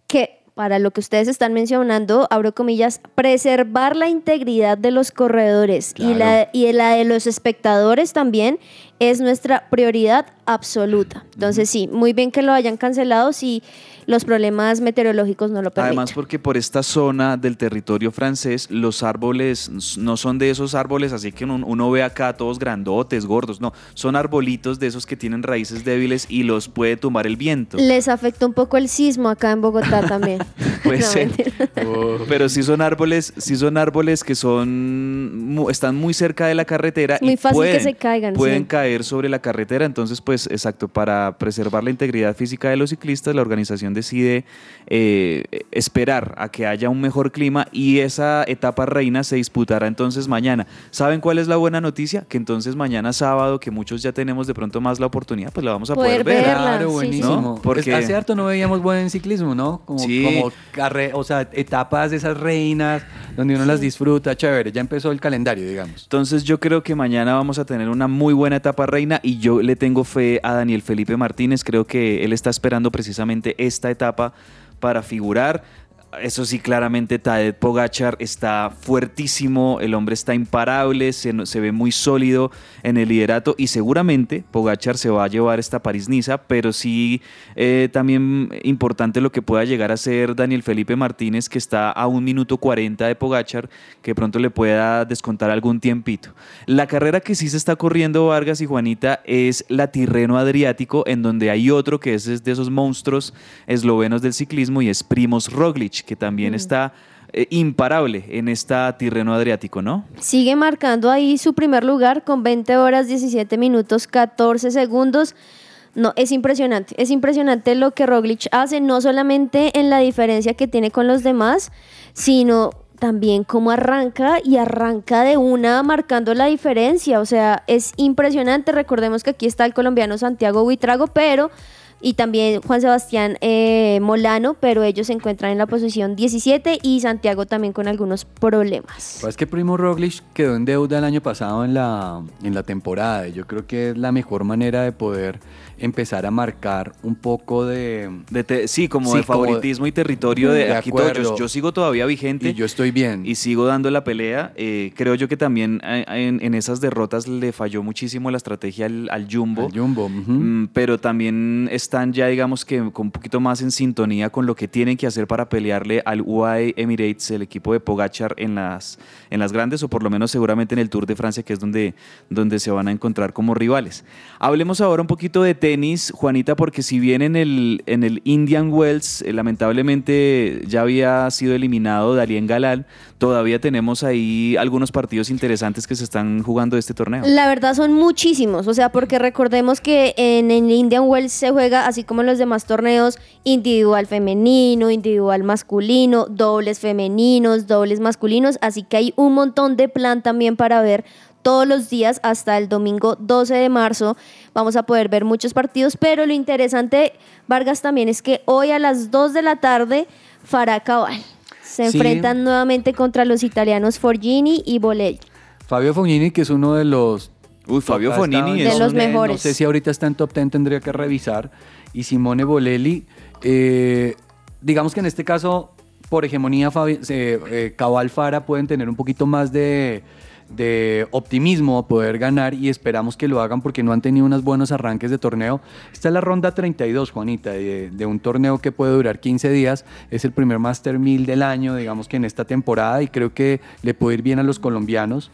que para lo que ustedes están mencionando, abro comillas, preservar la integridad de los corredores y, la, y la de los espectadores también es nuestra prioridad absoluta. Entonces sí, muy bien que lo hayan cancelado. Si los problemas meteorológicos no lo permiten. Además, porque por esta zona del territorio francés, los árboles no son de esos árboles, así que uno, uno ve acá todos grandotes, gordos, no, son arbolitos de esos que tienen raíces débiles y los puede tumbar el viento. Les afectó un poco el sismo acá en Bogotá también. Puede No, ser. mentira. Pero sí son árboles, sí son árboles que son mu- están muy cerca de la carretera Es muy y fácil que pueden, se caigan, pueden sí. caer sobre la carretera. Entonces, pues, exacto, para preservar la integridad física de los ciclistas, la organización decide eh, esperar a que haya un mejor clima y esa etapa reina se disputará entonces mañana. ¿Saben cuál es la buena noticia? Que entonces mañana sábado, que muchos ya tenemos de pronto más la oportunidad, pues la vamos a poder, Poder ver. verla, Claro, buenísimo. ¿No? Porque- Hace harto no veíamos buen ciclismo, ¿no? Como, Sí. como carre- o sea, etapas de esas reinas, donde uno las disfruta, chévere. Ya empezó el calendario, digamos. Entonces yo creo que mañana vamos a tener una muy buena etapa reina y yo le tengo fe a Daniel Felipe Martínez. Creo que él está esperando precisamente esta etapa para figurar. Eso sí, claramente Tadej Pogachar está fuertísimo, el hombre está imparable, se, se ve muy sólido en el liderato y seguramente Pogachar se va a llevar esta París-Niza, pero sí eh, también importante lo que pueda llegar a ser Daniel Felipe Martínez, que está a un minuto 40 de Pogachar, que pronto le pueda descontar algún tiempito. La carrera que sí se está corriendo Vargas y Juanita es la Tirreno Adriático, en donde hay otro que es de esos monstruos eslovenos del ciclismo y es Primos Roglic, que también está eh, imparable en esta Tirreno Adriático, ¿no? Sigue marcando ahí su primer lugar con 20 horas, 17 minutos, 14 segundos. No, es impresionante. Es impresionante lo que Roglic hace, no solamente en la diferencia que tiene con los demás, sino también cómo arranca y arranca de una marcando la diferencia. O sea, es impresionante. Recordemos que aquí está el colombiano Santiago Buitrago, pero y también Juan Sebastián eh, Molano, pero ellos se encuentran en la posición 17 y Santiago también con algunos problemas. Pues es que Primo Roglic quedó en deuda el año pasado en la, en la temporada. y Yo creo que es la mejor manera de poder empezar a marcar un poco de... De te- sí, como Sí, de como- favoritismo y territorio de, De aquí yo, sigo todavía vigente Y yo estoy bien. y sigo dando la pelea. Eh, creo yo que también eh, en, en esas derrotas le falló muchísimo la estrategia al, al Jumbo. Al Jumbo. ujú. Mm, pero también están ya, digamos que con un poquito más en sintonía con lo que tienen que hacer para pelearle al UAE Emirates, el equipo de Pogachar en las, en las grandes, o por lo menos seguramente en el Tour de Francia, que es donde, donde se van a encontrar como rivales. Hablemos ahora un poquito de tenis, Juanita, porque si bien en el, en el Indian Wells, eh, lamentablemente ya había sido eliminado Darien Galán, todavía tenemos ahí algunos partidos interesantes que se están jugando de este torneo. La verdad son muchísimos, o sea, porque recordemos que en el Indian Wells se juega, así como en los demás torneos, individual femenino, individual masculino, dobles femeninos, dobles masculinos, así que hay un montón de plan también para ver todos los días hasta el domingo 12 de marzo. Vamos a poder ver muchos partidos, pero lo interesante, Vargas, también es que hoy a las 2 de la tarde, Farah Cabal se Sí. enfrentan nuevamente contra los italianos Forgini y Bolelli. Fabio Fognini, que es uno de los... Uy, Fabio es De los mejores. No sé si ahorita está en top 10, tendría que revisar. Y Simone Bolelli, eh, digamos que en este caso, por hegemonía, Fabi- eh, eh, Cabal Fara pueden tener un poquito más de, de optimismo a poder ganar y esperamos que lo hagan porque no han tenido unos buenos arranques de torneo. Esta es la ronda 32, Juanita, de, un torneo que puede durar 15 días. Es el primer Master 1000 del año, digamos que en esta temporada y creo que le puede ir bien a los colombianos.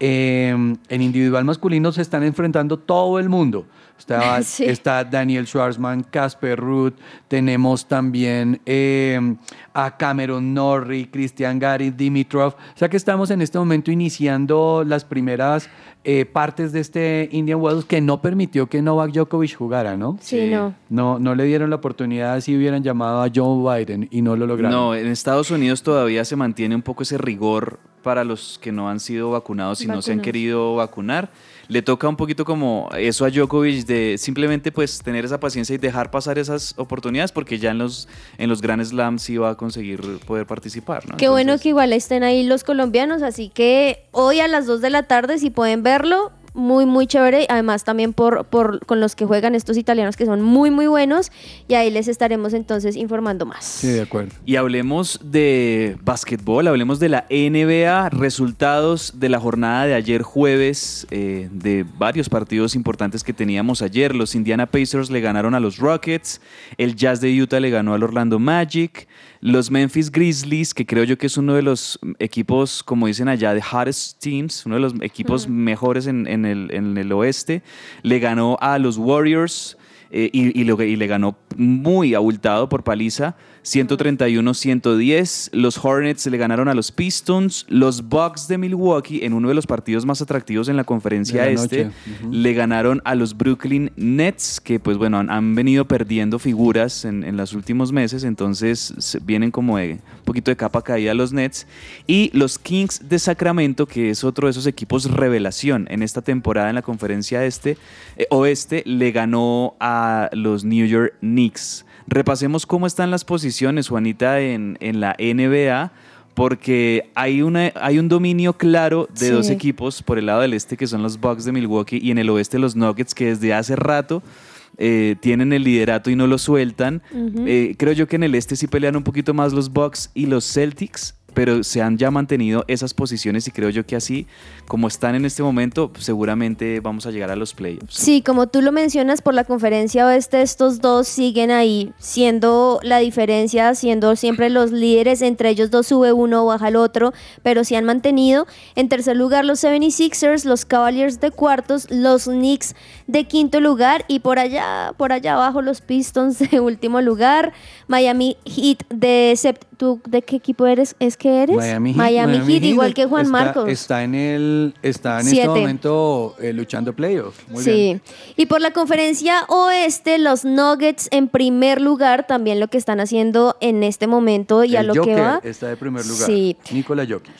Eh, en individual masculino se están enfrentando todo el mundo. Está, Sí. está Daniel Schwarzman, Casper Ruth, tenemos también eh, a Cameron Norrie, Christian Gary, Dimitrov. O sea que estamos en este momento iniciando las primeras eh, partes de este Indian Wells que no permitió que Novak Djokovic jugara, ¿no? Sí, Sí. no. No, no le dieron la oportunidad si hubieran llamado a Joe Biden y no lo lograron. No, en Estados Unidos todavía se mantiene un poco ese rigor para los que no han sido vacunados y no se han querido vacunar. Le toca un poquito como eso a Djokovic de simplemente pues tener esa paciencia y dejar pasar esas oportunidades porque ya en los en los Grand Slams sí va a conseguir poder participar, ¿no? Qué bueno que igual estén ahí los colombianos, así que hoy a las 2 de la tarde, si pueden verlo, muy, muy chévere. Además, también por, por con los que juegan estos italianos que son muy, muy buenos. Y ahí les estaremos entonces informando más. Sí, de acuerdo. Y hablemos de básquetbol, hablemos de la NBA, resultados de la jornada de ayer jueves, eh, de varios partidos importantes que teníamos ayer. Los Indiana Pacers le ganaron a los Rockets, el Jazz de Utah le ganó al Orlando Magic, los Memphis Grizzlies, que creo yo que es uno de los equipos, como dicen allá, de hottest teams, uno de los equipos mejores en, en el, en el oeste, le ganó a los Warriors. eh, y, y lo- y le ganó muy abultado por paliza, 131-110. Los Hornets le ganaron a los Pistons. Los Bucks de Milwaukee, en uno de los partidos más atractivos en la conferencia la este, le ganaron a los Brooklyn Nets, que pues bueno, han, han venido perdiendo figuras en, en los últimos meses, entonces vienen como de un poquito de capa caída los Nets. Y los Kings de Sacramento, que es otro de esos equipos revelación en esta temporada en la conferencia este, eh, oeste, le ganó a los New York Knicks. Repasemos cómo están las posiciones, Juanita, en, en la NBA. Porque hay, una, hay un dominio claro de Sí. dos equipos por el lado del este que son los Bucks de Milwaukee y en el oeste los Nuggets que desde hace rato eh, tienen el liderato y no lo sueltan. Eh, creo yo que en el este sí pelean un poquito más los Bucks y los Celtics, pero se han ya mantenido esas posiciones y creo yo que así como están en este momento seguramente vamos a llegar a los playoffs. Sí, como tú lo mencionas, por la conferencia oeste, estos dos siguen ahí, siendo la diferencia, siendo siempre los líderes, entre ellos dos sube uno, baja el otro, pero se han mantenido. En tercer lugar, los 76ers, los Cavaliers de cuartos, los Knicks de quinto lugar, y por allá, por allá abajo, los Pistons de último lugar, Miami Heat de sept- ¿Tú de qué equipo eres? ¿Es que eres? Miami Heat, Miami Heat, igual que Juan está- Marcos. Está en el, está en Siete. este momento eh, luchando playoffs. Muy sí. bien. Y por la conferencia oeste, los Nuggets en primer lugar, también lo que están haciendo en este momento y a lo Joker que va. está de primer lugar. Sí. Nikola Jokic.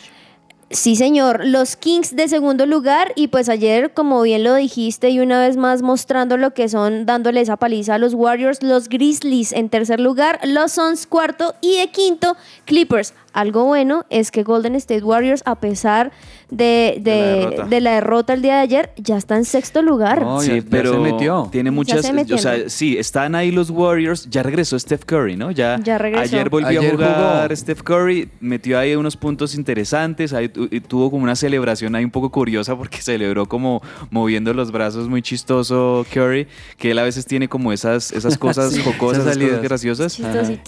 Sí, señor. Los Kings de segundo lugar y pues ayer, como bien lo dijiste y una vez más mostrando lo que son, dándole esa paliza a los Warriors, los Grizzlies en tercer lugar, los Suns cuarto y de quinto, Clippers. Algo bueno es que Golden State Warriors, a pesar de, De la de- la derrota el día de ayer, ya está en sexto lugar. No, ya- sí, ya pero se metió. tiene muchas, se o sea, sí, están ahí los Warriors, ya regresó Steph Curry, ¿no? Ya, Ya regresó. ayer volvió Ayer a jugar jugó. Steph Curry, metió ahí unos puntos interesantes, ahí tuvo como una celebración ahí un poco curiosa porque celebró como moviendo los brazos muy chistoso Curry, que él a veces tiene como esas, esas cosas Sí, jocosas, esas esas cosas salidas. graciosas.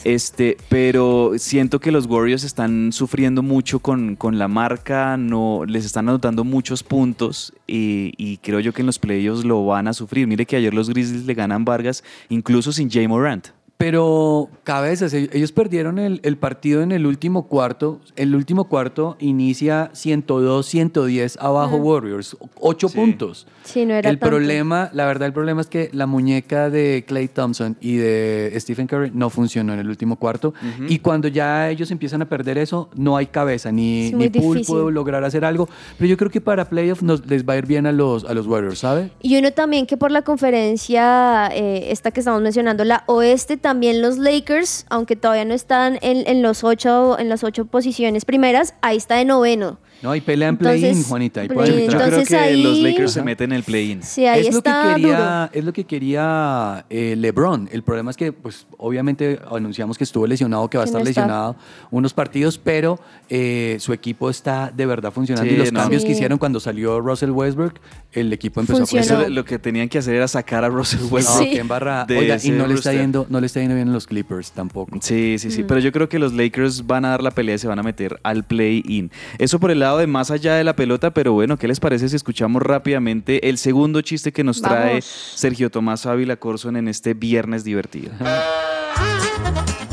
Este, pero siento que los Warriors están sufriendo mucho con, con la marca, no les están anotando muchos puntos y, y creo yo que en los playoffs lo van a sufrir. Mire que ayer los Grizzlies le ganan Vargas, incluso sin Jay Morant. Pero cabezas, ellos ellos perdieron el, el partido en el último cuarto. El último cuarto inicia 102-110 abajo Warriors, 8 Sí. puntos. Sí, no era el tanto. problema, la verdad, el problema es que la muñeca de Clay Thompson y de Stephen Curry no funcionó en el último cuarto. Y cuando ya ellos empiezan a perder eso, no hay cabeza, ni, ni puede lograr hacer algo. Pero yo creo que para playoff nos, les va a ir bien a los, a los Warriors, ¿sabe? Y uno también que por la conferencia, eh, esta que estamos mencionando, la oeste, también los Lakers, aunque todavía no están en los ocho, en las ocho posiciones primeras, ahí está de noveno. No, hay pelea en play-in, Juanita. entrar. Yo creo Entonces que los ahí- Lakers se meten en el play-in. Sí, ahí es lo que está quería, duro. es lo que quería eh, LeBron. El problema es que, pues, obviamente anunciamos que estuvo lesionado, que va a estar no está. lesionado unos partidos, pero eh, su equipo está de verdad funcionando Sí, y los no. cambios Sí. que hicieron cuando salió Russell Westbrook, el equipo empezó Funcionó. a Eso crecer. lo que tenían que hacer era sacar a Russell No, Westbrook. Sí. embarrada. de Oiga, y no le está yendo, no le está yendo bien en los Clippers tampoco. Sí, sí, sí. Pero yo creo que los Lakers van a dar la pelea y se van a meter al play-in. Eso por el lado de más allá de la pelota, pero bueno, ¿qué les parece si escuchamos rápidamente el segundo chiste que nos trae Vamos. Sergio Tomás Ávila Corson en este viernes divertido?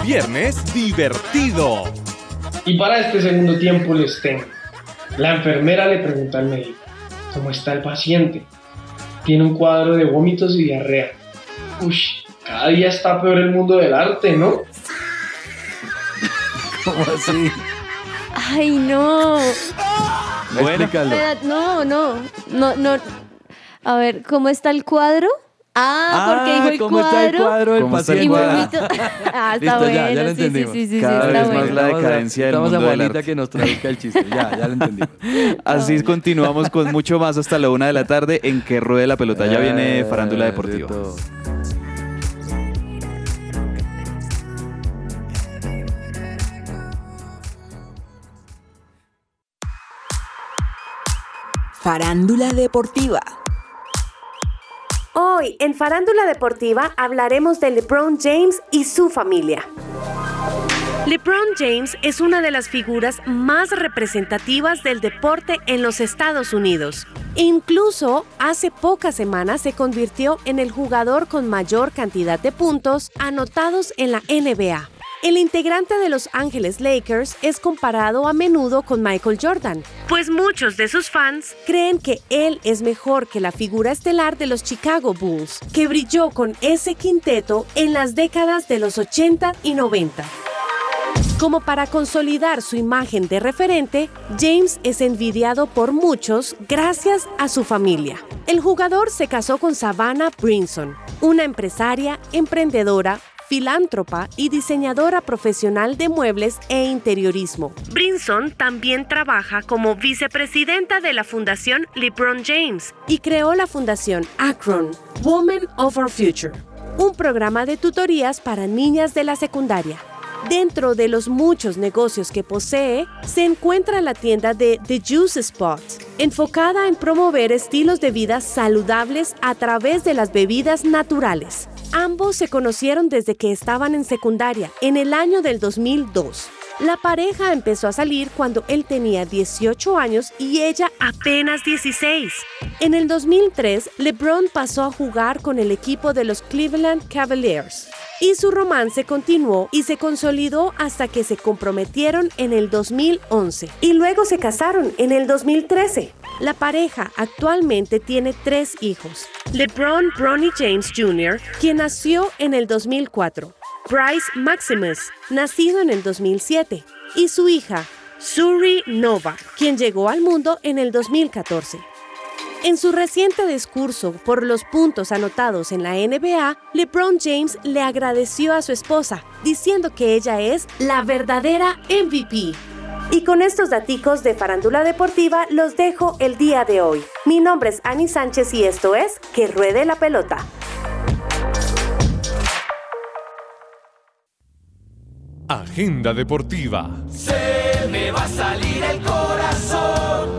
Viernes divertido. Y para este segundo tiempo les tengo. La enfermera le pregunta al médico, ¿cómo está el paciente? Tiene un cuadro de vómitos y diarrea. Ush, cada día está peor el mundo del arte, ¿no? ¿Cómo así? Ay, no. Bueno. Explícalo. Espera, No, no, no, no. A ver, ¿cómo está el cuadro? Ah, porque dijo el ¿cómo cuadro. está el cuadro del ¿Cómo está el cuadro? Ah, está Listo, bueno. ya, ya lo entendimos. sí, sí, sí, Cada vez bueno. más la decadencia del Vamos mundo a Juanita que nos traduzca el chiste. Ya, ya lo entendimos. Así continuamos con mucho más hasta la una de la tarde en que ruede la pelota. Ya viene Farándula Eh, Deportiva. Farándula Deportiva. Hoy en Farándula Deportiva hablaremos de LeBron James y su familia. LeBron James es una de las figuras más representativas del deporte en los Estados Unidos. Incluso hace pocas semanas se convirtió en el jugador con mayor cantidad de puntos anotados en la NBA. El integrante de Los Ángeles Lakers es comparado a menudo con Michael Jordan, pues muchos de sus fans creen que él es mejor que la figura estelar de los Chicago Bulls, que brilló con ese quinteto en las décadas de los 80 y 90. Como para consolidar su imagen de referente, James es envidiado por muchos gracias a su familia. El jugador se casó con Savannah Brinson, una empresaria, emprendedora, filántropa y diseñadora profesional de muebles e interiorismo. Brinson también trabaja como vicepresidenta de la Fundación LeBron James y creó la Fundación Akron, Women of Our Future, un programa de tutorías para niñas de la secundaria. Dentro de los muchos negocios que posee, se encuentra la tienda de The Juice Spot, enfocada en promover estilos de vida saludables a través de las bebidas naturales. Ambos se conocieron desde que estaban en secundaria, en el año del 2002. La pareja empezó a salir cuando él tenía 18 años y ella apenas 16. En el 2003, LeBron pasó a jugar con el equipo de los Cleveland Cavaliers. Y su romance continuó y se consolidó hasta que se comprometieron en el 2011 y luego se casaron en el 2013. La pareja actualmente tiene tres hijos. LeBron Bronny James Jr., quien nació en el 2004, Bryce Maximus, nacido en el 2007, y su hija, Suri Nova, quien llegó al mundo en el 2014. En su reciente discurso por los puntos anotados en la NBA, LeBron James le agradeció a su esposa, diciendo que ella es la verdadera MVP. Y con estos daticos de farándula deportiva los dejo el día de hoy. Mi nombre es Ani Sánchez y esto es Que Ruede la Pelota. Agenda deportiva. Se me va a salir el corazón.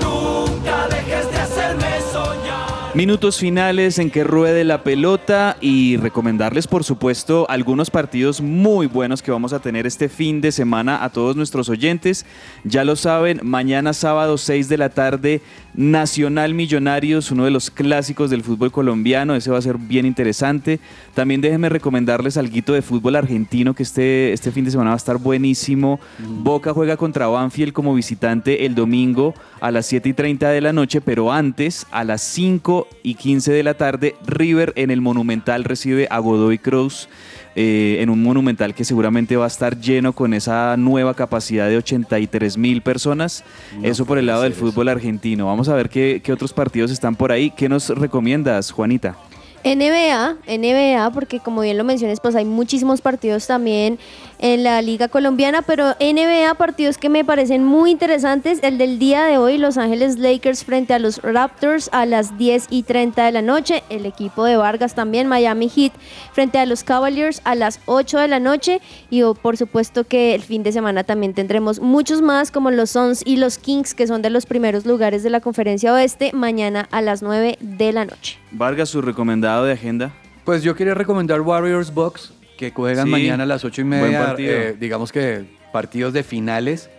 Nunca dejes de hacerme soñar. Minutos finales en que ruede la pelota y recomendarles, por supuesto, algunos partidos muy buenos que vamos a tener este fin de semana a todos nuestros oyentes. Ya lo saben, mañana sábado 6 de la tarde, Nacional Millonarios, uno de los clásicos del fútbol colombiano. Ese va a ser bien interesante. También déjenme recomendarles algo de fútbol argentino que este, este fin de semana va a estar buenísimo. Boca juega contra Banfield como visitante el domingo a las 7 y 30 de la noche, pero antes, a las 5 y 15 de la tarde, River en el Monumental recibe a Godoy Cruz. Eh, en un monumental que seguramente va a estar lleno con esa nueva capacidad de 83 mil personas. No Eso por el lado del eso. fútbol argentino. Vamos a ver qué, qué otros partidos están por ahí. ¿Qué nos recomiendas, Juanita? NBA, NBA, porque como bien lo mencionas, pues hay muchísimos partidos también en la Liga Colombiana, pero NBA, partidos que me parecen muy interesantes. El del día de hoy, Los Ángeles Lakers frente a los Raptors a las 10 y 30 de la noche. El equipo de Vargas también, Miami Heat frente a los Cavaliers a las 8 de la noche. Y oh, por supuesto que el fin de semana también tendremos muchos más, como los Suns y los Kings, que son de los primeros lugares de la Conferencia Oeste, mañana a las 9 de la noche. Vargas, su recomendado de agenda. Pues yo quería recomendar Warriors Box, que juegan Sí, mañana a las ocho y media, eh, digamos que partidos de finales.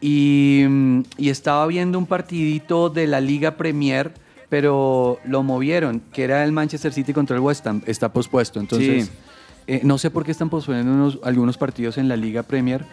Y, y estaba viendo un partidito de la Liga Premier, pero lo movieron, que era el Manchester City contra el West Ham, está pospuesto. Entonces, Sí. eh, no sé por qué están posponiendo unos- algunos partidos en la Liga Premier.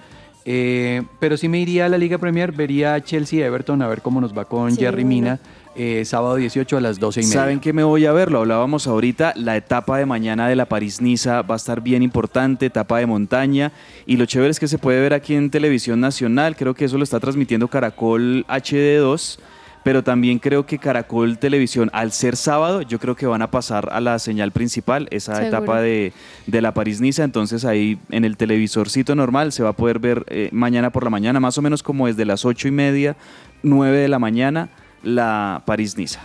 Eh, pero sí me iría a la Liga Premier, vería a Chelsea Everton a ver cómo nos va con Sí, Jerry. Mina, eh, sábado 18 a las 12 y media. ¿Saben qué me voy a ver? Lo hablábamos ahorita. La etapa de mañana de la París-Niza va a estar bien importante, etapa de montaña. Y lo chévere es que se puede ver aquí en Televisión Nacional. Creo que eso lo está transmitiendo Caracol HD2. Pero también creo que Caracol Televisión, al ser sábado, yo creo que van a pasar a la señal principal, esa Seguro. etapa de, de la París-Niza, entonces ahí en el televisorcito normal se va a poder ver eh, mañana por la mañana, más o menos como desde las ocho y media, 9 de la mañana, la París-Niza.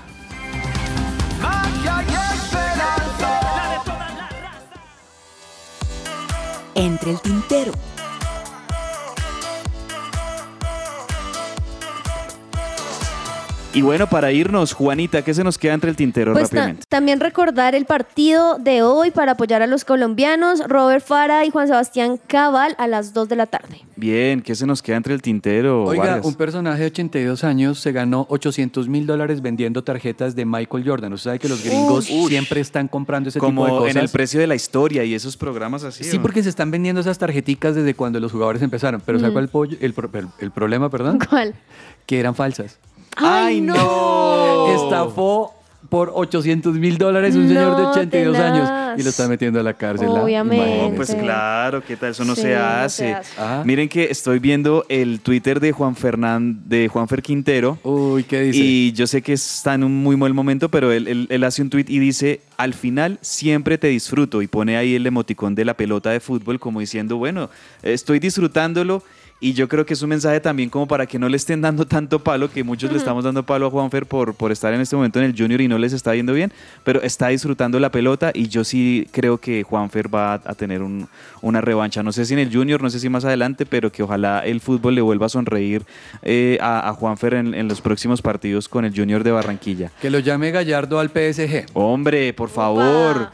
Entre el tintero. Y bueno, para irnos, Juanita, ¿qué se nos queda entre el tintero Pues ta- rápidamente? también recordar el partido de hoy para apoyar a los colombianos, Robert Fara y Juan Sebastián Cabal a las 2 de la tarde. Bien, ¿qué se nos queda entre el tintero? Oiga, Vargas? un personaje de 82 años se ganó 800 mil dólares vendiendo tarjetas de Michael Jordan. Usted sabe que los gringos Uy. siempre están comprando ese tipo de como cosas. en el precio de la historia y esos programas así. Sí, porque se están vendiendo esas tarjeticas desde cuando los jugadores empezaron. Pero ¿sabe Mm. cuál el, pollo- el- el problema, perdón? ¿Cuál? Que eran falsas. ¡Ay, no! Estafó por 800 mil dólares un señor de No, 82 años tenaz. y lo está metiendo a la cárcel. ¿ah? Obviamente. No, pues claro, ¿qué tal? Eso no Sí, se no hace. se hace. Ah. Miren que estoy viendo el Twitter de Juan Fernán, de Juanfer Quintero. Uy, ¿qué dice? Y yo sé que está en un muy mal momento, pero él, él- él hace un tweet y dice, al final siempre te disfruto. Y pone ahí el emoticón de la pelota de fútbol como diciendo, bueno, estoy disfrutándolo. Y yo creo que es un mensaje también como para que no le estén dando tanto palo, que muchos le estamos dando palo a Juanfer por, por estar en este momento en el Junior y no les está yendo bien, pero está disfrutando la pelota y yo sí creo que Juanfer va a, tener un- una revancha. No sé si en el Junior, no sé si más adelante, pero que ojalá el fútbol le vuelva a sonreír eh, a, a Juanfer en, en los próximos partidos con el Junior de Barranquilla. Que lo llame Gallardo al PSG. Hombre, por favor.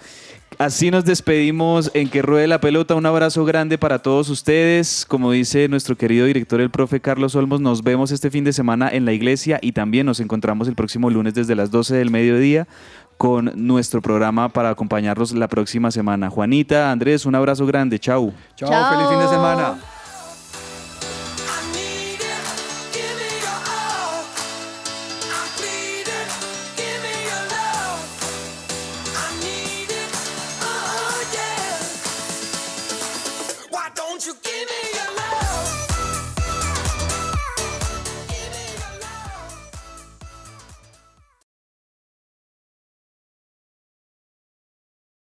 Así nos despedimos en que ruede la pelota. Un abrazo grande para todos ustedes. Como dice nuestro querido director, el profe Carlos Olmos, nos vemos este fin de semana en la iglesia y también nos encontramos el próximo lunes desde las 12 del mediodía con nuestro programa para acompañarlos la próxima semana. Juanita, Andrés, un abrazo grande. Chau. Chao, Chao. feliz fin de semana.